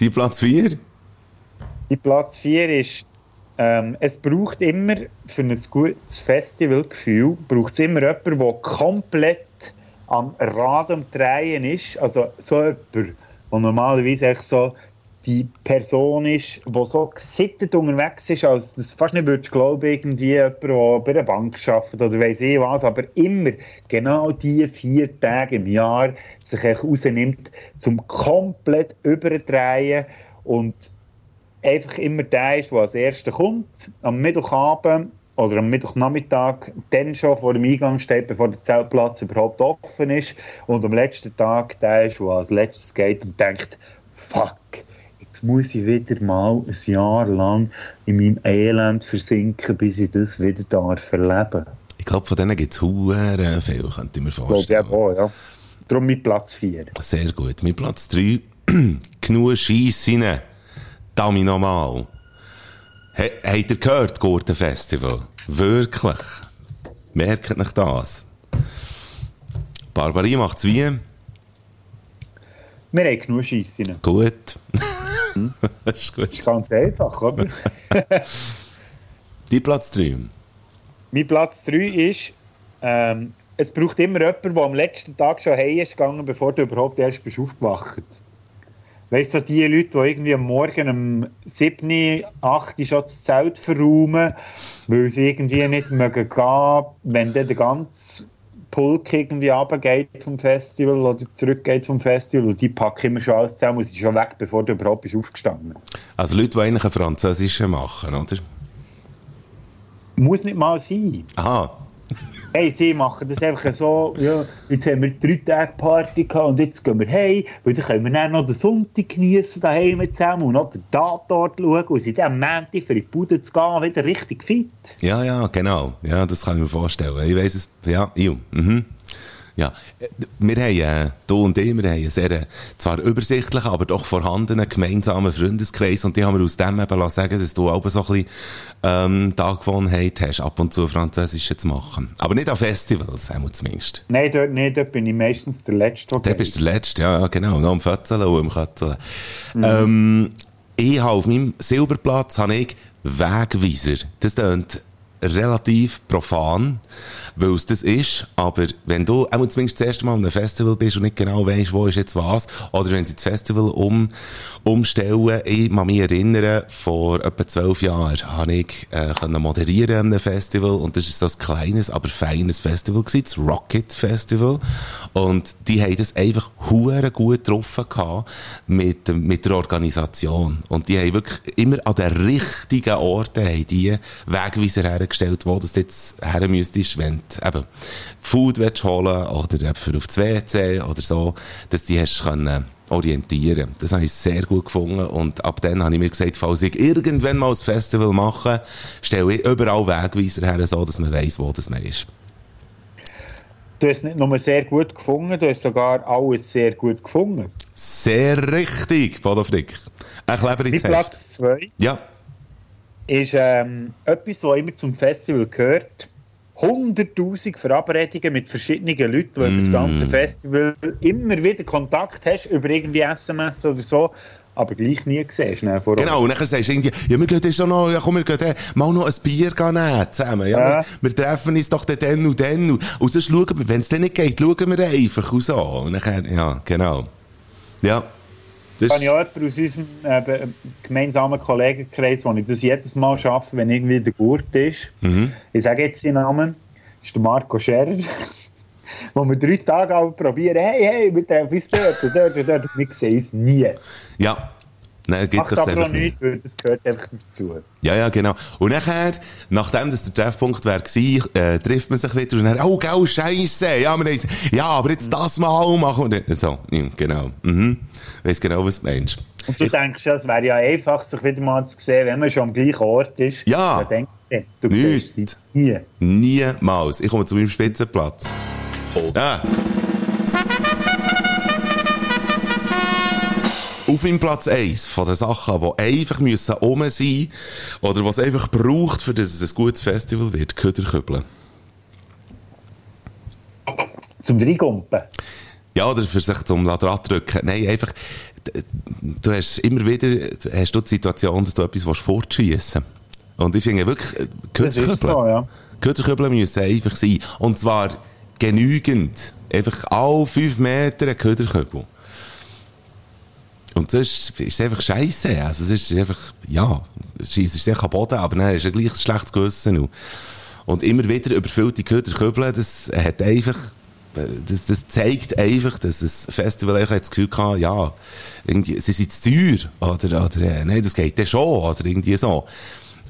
Die Platz 4? Die Platz 4 ist, ähm, es braucht immer für ein gutes Festivalgefühl, braucht es immer jemanden, der komplett am Rad am Drehen ist. Also so jemand, der normalerweise echt so die Person ist, die so gesittet unterwegs ist, als das fast nicht würdest glauben, irgendwie jemand, der bei einer Bank arbeitet oder weiss ich was, aber immer genau die vier Tage im Jahr sich rausnimmt, zum komplett überdrehen und einfach immer der ist, der als erster kommt, am Mittwochabend oder am Mittwochnachmittag, dann schon vor dem Eingang steht, bevor der Zeltplatz überhaupt offen ist und am letzten Tag der ist, der als letztes geht und denkt, fuck, jetzt muss ich wieder mal ein Jahr lang in meinem Elend versinken, bis ich das wieder darf erleben. Ich glaube, von denen gibt es Huren viel, könnte ich mir Ich glaube, ja, vorstellen. Darum mit Platz 4. Sehr gut. Mit Platz 3, genug Scheisse rein. Dami nochmal. He, habt ihr gehört, Gurtenfestival? Wirklich? Merkt nicht das? Barbarie macht's wie? Wir haben genug Scheisse. Gut. das ist gut. Das ist ganz einfach, oder? Die Platz 3. Mein Platz 3 ist, ähm, es braucht immer jemanden, der am letzten Tag schon heim ist gegangen, bevor du überhaupt erst bist aufgewacht. Weißt du, so die Leute, die irgendwie am Morgen um 7, 8 schon das Zelt verräumen, weil sie irgendwie nicht mögen gehen, wenn dann der ganze Pulk irgendwie runtergeht vom Festival oder zurückgeht vom Festival und die packen immer schon alles zusammen und sind schon weg, bevor du überhaupt bist aufgestanden. Also Leute, die eigentlich einen Französischen machen, oder? Muss nicht mal sein. Aha. Hey, sie machen das einfach so, ja, jetzt haben wir drei Tage Party gehabt und jetzt gehen wir heim, weil dann können wir dann noch den Sonntag genießen daheim zusammen und noch den Tatort schauen und sind dann am Montag für die Bude zu gehen wieder richtig fit. Ja, ja, genau. Ja, das kann ich mir vorstellen. Ich weiss es. Ja, ich. Mhm. Ja, äh, wir haben, äh, du und ich, wir haben einen sehr, äh, zwar übersichtlichen, aber doch vorhandenen gemeinsamen Freundeskreis und die haben wir aus dem eben sagen, dass du auch so ein bisschen, ähm, die Angewohnheit hast, ab und zu Französisch zu machen. Aber nicht an Festivals, einmal zumindest. Nein, dort nicht, dort bin ich meistens der Letzte, Der bist der Letzte, ja, genau. Noch im Fötzeln und im Kötzeln. Ähm, ich habe auf meinem Silberplatz habe ich Wegweiser. Das klingt relativ profan, weil es das ist, aber wenn du auch zumindest das erste Mal an einem Festival bist und nicht genau weißt, wo ist jetzt was, oder wenn sie das Festival um, umstellen, ich kann mich erinnern, vor etwa zwölf Jahren habe ich äh, können moderieren an einem Festival und das ist so ein kleines, aber feines Festival gewesen, das Rocket Festival. Und die haben das einfach hure gut getroffen gehabt mit, mit der Organisation. Und die haben wirklich immer an den richtigen Orten haben die Wegweiser hergestellt, wo das jetzt her müsstest, wenn du eben Food willst holen oder eben für aufs WC oder so, dass die hast können orientieren. Das habe ich sehr gut gefunden und ab dann habe ich mir gesagt, falls ich irgendwann mal ein Festival mache, stelle ich überall Wegweiser her, so dass man weiss, wo das man ist. Du hast nicht nur sehr gut gefunden, du hast sogar alles sehr gut gefunden. Sehr richtig, Bodo Frick. Ein Kleber ins. Platz 2 Ja, ist ähm, etwas, was immer zum Festival gehört. 100.000 Verabredungen mit verschiedenen Leuten, die über das ganze Festival immer wieder Kontakt hast, über irgendwie SMS oder so, aber gleich nie gesehen. Schnell vor Ort. Genau, und dann sagst du irgendwie, ja, wir gehen jetzt schon noch, ja, komm, wir gehen dann mal noch ein Bier nehmen zusammen. Ja, Ja. Wir, wir treffen uns doch dann, dann und dann. Und, und sonst schauen wir, wenn es dann nicht geht, schauen wir einfach und so. Und dann, ja, genau. Ja. Das Ich habe ja jemanden aus unserem äh, gemeinsamen Kollegenkreis, wo ich das jedes Mal schaffe, wenn irgendwie der Gurt ist. Mhm. Ich sage jetzt seinen Namen. Das ist der Marco Scherer. wo wir drei Tage alle probieren, hey, hey, wir treffen uns dort dort dort. Wir sehen uns nie. ja. Nein, gibt Macht es einfach nicht. nichts, weil das gehört einfach dazu. Ja, ja, genau. Und nachher, nachdem das der Treffpunkt war, äh, trifft man sich wieder und dann, oh, gell, scheisse, ja, wir haben, ja, aber jetzt das mal machen wir nicht. So, ja, genau. Mhm. Weiss genau, was du meinst. Und du denkst ja, es wäre ja einfach, sich wieder mal zu sehen, wenn man schon am gleichen Ort ist. Ja. Dann denkst du, du Nicht. siehst nie. Niemals. Ich komme zu meinem Spitzenplatz. Ah. Auf meinem Platz 1 von den Sachen, die einfach müssen rum sein oder was einfach braucht, für dass es ein gutes Festival wird, Köderkübeln. Zum Dreigumpen. Ja, oder für sich zum dran drücken. Nein, einfach, du hast immer wieder, hast du die Situation, dass du etwas willst fortschiessen Und ich finde wirklich, äh, ist so, ja. Köderkübeln müssen einfach sein. Und zwar genügend. Einfach alle fünf Meter ein Köderkübel. Und sonst ist es einfach scheiße. Also es ist einfach, ja, es ist sehr Boden, aber dann ist ja gleich ein schlechtes Gewissen. Und- Und immer wieder überfüllte Köderkübel, das hat einfach, das, das zeigt einfach, dass das Festival einfach das Gefühl hatte, ja, irgendwie, sie sind zu teuer. Oder, oder, äh, nein, das geht dann schon. Oder irgendwie so.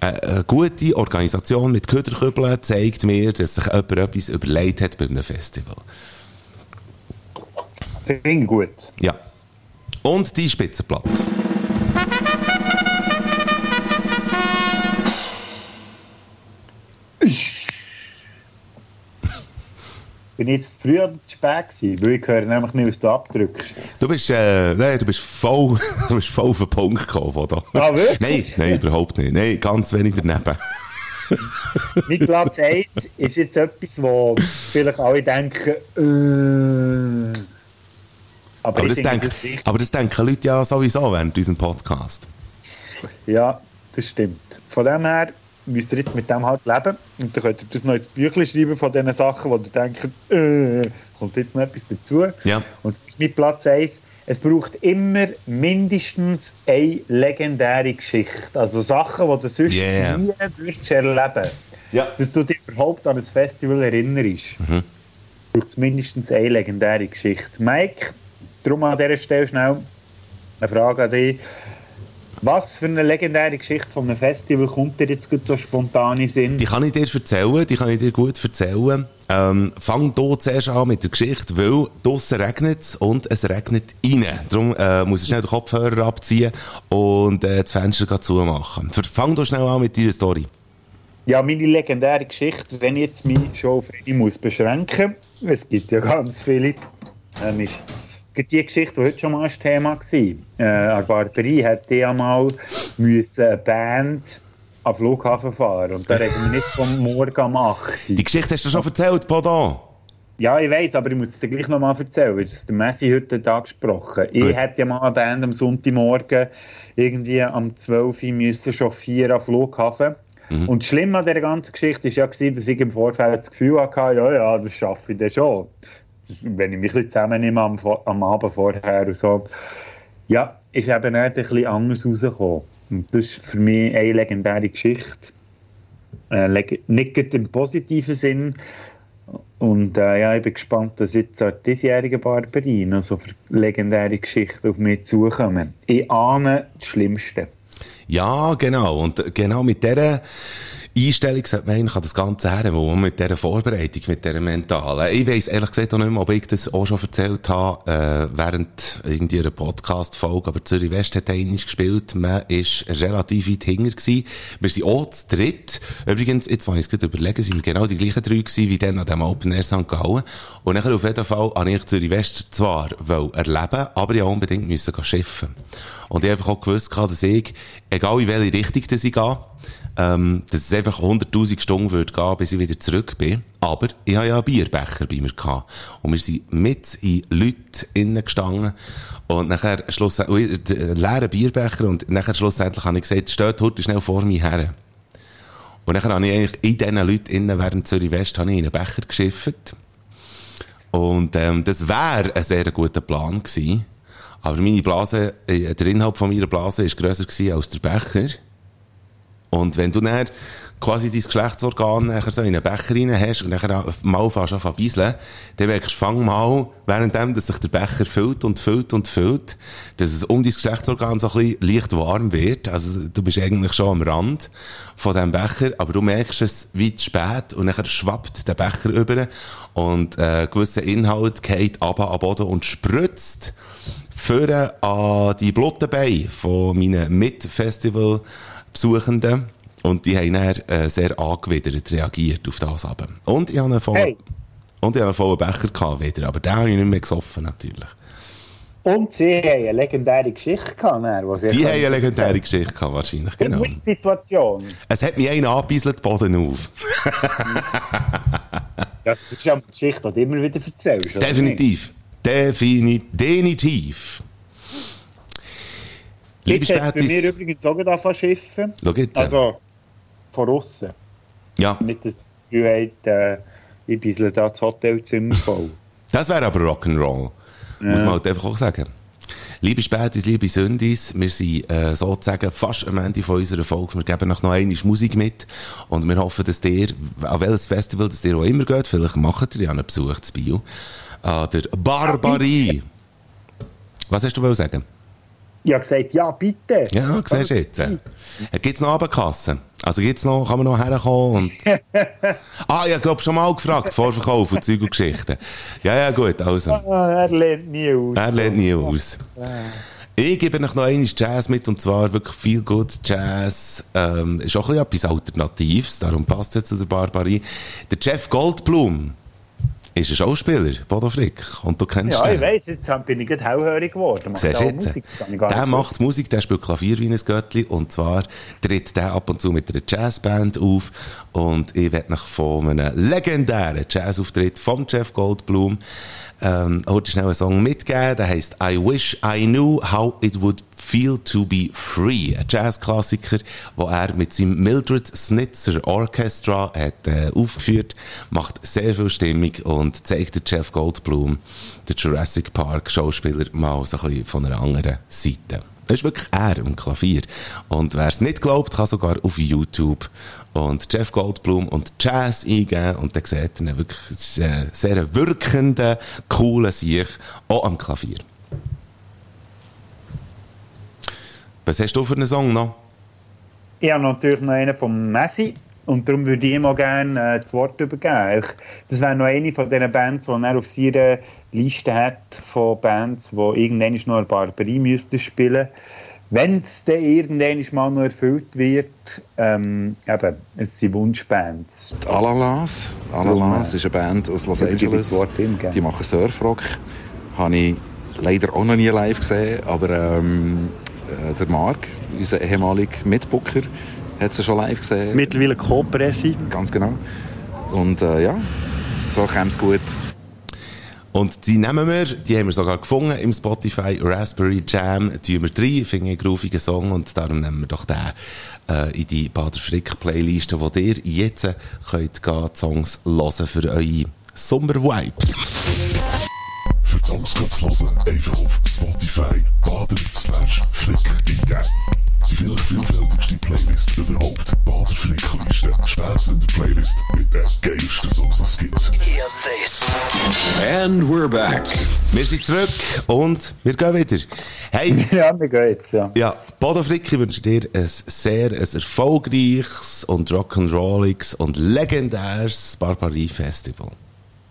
Äh, Eine gute Organisation mit Köderkübeln zeigt mir, dass sich jemand etwas überlegt hat bei einem Festival. Ich gut. Ja. Und die Spitzenplatz. Bin ich jetzt zu früh oder zu spät gewesen? Weil ich höre nämlich nicht, was du abdrückst. Du bist, äh, nein, du bist voll, du bist voll auf den Punkt gekommen, Foto. Ah, wirklich? Nein, nein, überhaupt nicht. Nein, ganz wenig daneben. Mein Platz 1 ist jetzt etwas, wo vielleicht alle denken, äh. Aber, Aber das, denke, denken, das aber das denken Leute ja sowieso während unserem Podcast. Ja, das stimmt. Von dem her müsst ihr jetzt mit dem halt leben. Und dann könnt ihr das ins Büchlein schreiben von diesen Sachen, wo ihr denkt, äh, kommt jetzt noch etwas dazu. Ja. Und das ist mit Platz 1. Es braucht immer mindestens eine legendäre Geschichte. Also Sachen, die du sonst Yeah. nie würdest erleben Ja. Dass du dich überhaupt an ein Festival erinnerst. Mhm. Braucht es mindestens eine legendäre Geschichte. Mike, darum an dieser Stelle schnell eine Frage an dich. Was für eine legendäre Geschichte von einem Festival kommt dir jetzt so spontan in Sinn? Die kann ich dir erzählen, die kann ich dir gut erzählen. Ähm, fang hier zuerst an mit der Geschichte, weil draussen regnet es und es regnet rein. Darum äh, muss ich schnell den Kopfhörer abziehen und äh, das Fenster zumachen. Fang doch schnell an mit deiner Story. Ja, meine legendäre Geschichte, wenn ich jetzt meine Show auf eine muss beschränken, es gibt ja ganz viele, ähm, ist die Geschichte, die heute schon mal ein Thema war. Äh, Barberie hätte ich einmal müssen eine Band am Flughafen fahren und da reden wir nicht vom Morgen 8. Die Geschichte hast du schon erzählt, Podo. Ja, ich weiß, aber ich muss es dir gleich nochmal erzählen, weil das der Messi heute Tag gesprochen. Ich hätte ja mal eine Band am Sonntagmorgen irgendwie am 12 Uhr müssen chauffieren am Flughafen. Mhm. Und das Schlimme an dieser ganzen Geschichte war ja, dass ich im Vorfeld das Gefühl hatte, ja, ja, das schaffe ich dann schon. Wenn ich mich ein bisschen zusammennehme am, am Abend vorher und so. Ja, ist eben ein bisschen anders rausgekommen. Und das ist für mich eine legendäre Geschichte. Äh, nicht im positiven Sinn, und äh, ja, ich bin gespannt, dass jetzt auch die diesjährige Barberie noch so für legendäre Geschichten auf mich zukommen. Ich ahne das Schlimmste. Ja, genau. Und genau mit dieser Einstellung sollte man eigentlich an das Ganze her, wo man mit dieser Vorbereitung, mit dieser mentalen. Ich weiss ehrlich gesagt auch nicht mehr, ob ich das auch schon erzählt habe, äh, während irgendwie einer Podcast-Folge, aber Zürich West hat einmal gespielt. Man ist relativ weit hinter gewesen. Wir sind auch zu dritt. Übrigens, jetzt wollte ich es gerade überlegen, sind wir genau die gleichen drei gewesen, wie dann an dem Open Air St. Gallen. Und nachher auf jeden Fall habe ich Zürich West zwar erleben, aber auch unbedingt müssen schiffen. Und ich einfach auch gewusst, dass ich, egal in welche Richtung ich gehe, ähm, dass es einfach 100.000 Stunden würde gehen, bis ich wieder zurück bin. Aber ich habe ja einen Bierbecher bei mir gehabt. Und wir sind mit in Leute innen gestanden. Und nachher schlussendlich, leeren Bierbecher. Und nachher schlussendlich habe ich gesagt, steht heute schnell vor mir her. Und dann habe ich eigentlich in diesen Leuten innen während Zürich West habe ich in einen Becher geschifft. Und ähm, das wäre ein sehr guter Plan gewesen. Aber meine Blase, äh, der Inhalt von meiner Blase ist grösser als der Becher. Und wenn du dann quasi dein Geschlechtsorgan nachher so in einen Becher rein hast und nachher mal fast an bisseln, dann merkst du, fang mal, währenddem, dass sich der Becher füllt und füllt und füllt, dass es um dein Geschlechtsorgan so ein bisschen leicht warm wird. Also du bist eigentlich schon am Rand von diesem Becher, aber du merkst es zu spät und nachher schwappt der Becher über und äh, gewisser Inhalt geht ab den Boden und spritzt führen an die Bluttenbeine von meinen Mit-Festival-Besuchenden. Und die haben dann äh, sehr angewidert reagiert auf das aber. Und ich habe einen vollen, Hey. und ich habe einen vollen Becher gehabt wieder, aber den habe ich nicht mehr gesoffen, natürlich. Und sie haben eine legendäre Geschichte gehabt. dann, die sie Die haben eine legendäre erzählen. Geschichte gehabt, wahrscheinlich, genau. Gute Situation. Es hat mich einer angebieselt, Boden auf. Das ist ja eine Geschichte, die du immer wieder erzählst. Definitiv. Defini definitiv. Liebe? Jetzt es bei mir Spätis. übrigens auch gerade angefangen zu schiffen. Schau jetzt. Also, von außen. ja, Nicht, dass das Gefühl hat, äh, ich bissle da das Hotelzimmer voll. das wäre aber Rock'n'Roll. Muss man halt einfach auch sagen. Liebe Spätis, liebe Sündis, wir sind äh, sozusagen fast am Ende von unserer Folge. Wir geben noch noch einmal Musik mit und wir hoffen, dass ihr, an welches Festival das ihr auch immer geht, vielleicht macht ihr ja einen Besuch zu Bio, an der Barbarie. Was hast du sagen? Ich habe gesagt, ja, bitte. Ja, siehst du jetzt. Äh, gibt's noch Abendkassen? Also gibt's noch, kann man noch herkommen und... ah, ich glaube schon mal gefragt, Vorverkauf und Zeug und Geschichten. Ja, ja, gut, also. Ah, er lernt nie aus. Er lernt nie aus. Ich gebe euch noch einmal Jazz mit, und zwar wirklich viel gut Jazz. Ähm, ist auch ein bisschen etwas Alternatives, darum passt es jetzt zu der Barbarie. Der Jeff Goldblum ist ein Schauspieler, Bodo Frick, und du kennst Ja, den. ich weiss, jetzt bin ich gerade hellhörig geworden. Macht Siehst? Musik, Der macht. Musik, der spielt Klavier wie ein Göttli und zwar tritt der ab und zu mit einer Jazzband auf und ich werde noch von einem legendären Jazzauftritt vom Jeff Goldblum ähm, heute schnell einen Song mitgeben, der heißt I Wish I Knew How It Would Feel to Be Free, ein Jazzklassiker, wo er mit seinem Mildred Snitzer Orchestra hat äh, aufgeführt, macht sehr viel Stimmung und zeigt Jeff Goldblum, der Jurassic Park Schauspieler, mal so ein bisschen von einer anderen Seite. Das ist wirklich er am Klavier. Und wer es nicht glaubt, kann sogar auf YouTube und Jeff Goldblum und Jazz eingeben und dann sieht er wirklich ein sehr wirkender, cooler Sieg, auch am Klavier. Was hast du für einen Song noch? Ich habe natürlich noch einen vom Messi und darum würde ich ihm auch gerne äh, das Wort übergeben. Ich, das wäre noch eine von diesen Bands, die er auf seiner Liste hat von Bands, die irgendwann noch eine Barbarie müssten spielen Wenn es dann irgendwann mal noch erfüllt wird, ähm, eben, es sind Wunschbands. Die Alalas. Alalas ist eine Band aus Los Angeles. Die machen Surfrock. Habe ich leider auch noch nie live gesehen, aber ähm, äh, der Marc, unser ehemaliger Mitbooker, hat sie schon live gesehen. Mittlerweile Co-Presse. Ganz genau. Und äh, ja, so käme es gut. Und die nehmen wir, die haben wir sogar gefunden im Spotify Raspberry Jam, tun wir rein, finde ich einen groovigen Song und darum nehmen wir doch den äh, in die Bader Frick Playliste, wo ihr jetzt könnt gehen, die Songs hören für eure Sommer-Vibes. Für Songs kannst du hören, einfach auf Spotify baden slash flick eingeben. Die vielleicht vielfältigste Playlist überhaupt. Bader Flickliste. Spätzende Playlist mit den geilsten Songs, die es gibt. And we're back. Wir sind zurück und wir gehen wieder. Hey, Ja, wir gehen jetzt, ja. ja, Frick, ich wünsche dir ein sehr ein erfolgreiches und rock'n'rolliges und legendäres Barbarie-Festival.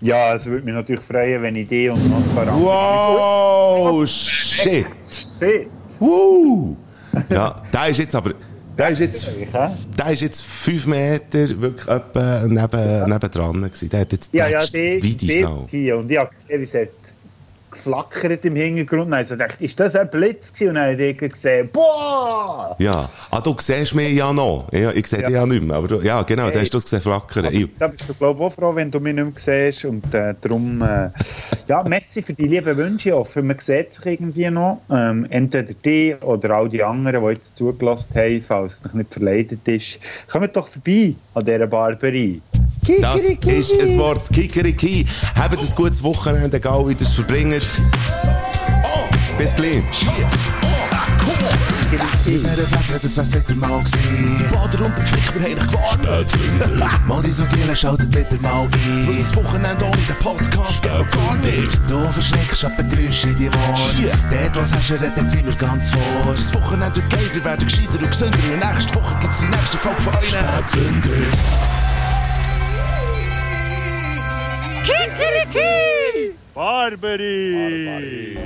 Ja, es würde mich natürlich freuen, wenn ich die und noch ein paar andere... Wow, shit. Shit. Woo. Ja, der ist jetzt aber, der ist jetzt, der ist jetzt fünf Meter wirklich neben, nebendran gewesen. Der hat jetzt Ja, ja, die, wie die die Sau. hier. Und ich geflackert im Hintergrund. Dann habe ich gedacht, ist das ein Blitz gewesen? Und dann habe ich gesehen, boah! Ja, ah, du siehst mich ja noch. Ja, ich sehe dich ja nicht mehr, aber du, ja, genau, da hast du es gesehen flackern. Ich, Da bist du, glaube ich, auch froh, wenn du mich nicht mehr siehst. Und äh, darum, äh, ja, merci für die lieben Wünsche. Ich hoffe, man sieht sich irgendwie noch. Ähm, entweder die oder all die anderen, die jetzt zugelassen haben, falls es noch nicht verleidet ist. Kommt doch vorbei an dieser Barberie. Das Kikeriki. ist ein Wort. Kikeriki. Habt ein gutes Wochenende, egal wie ihr es verbringt. Bis gleich. In dieser Fläche, das wär's wieder mal gewesen. Die Bader und der Flick, wir haben dich gewarnt. Mal die so Giele, schaltet wieder mal ein. Weil das Wochenende ohne den Podcast geht noch gar nicht. Du verschreckst ab den Geräuschen in die Ohren. Dort, was hast du, redet sind wir ganz vor. Das Wochenende geil, ihr werdet gescheiter und gesünder. Und nächste Woche gibt's die nächste Folge von euch. Spätzünder. Barberie!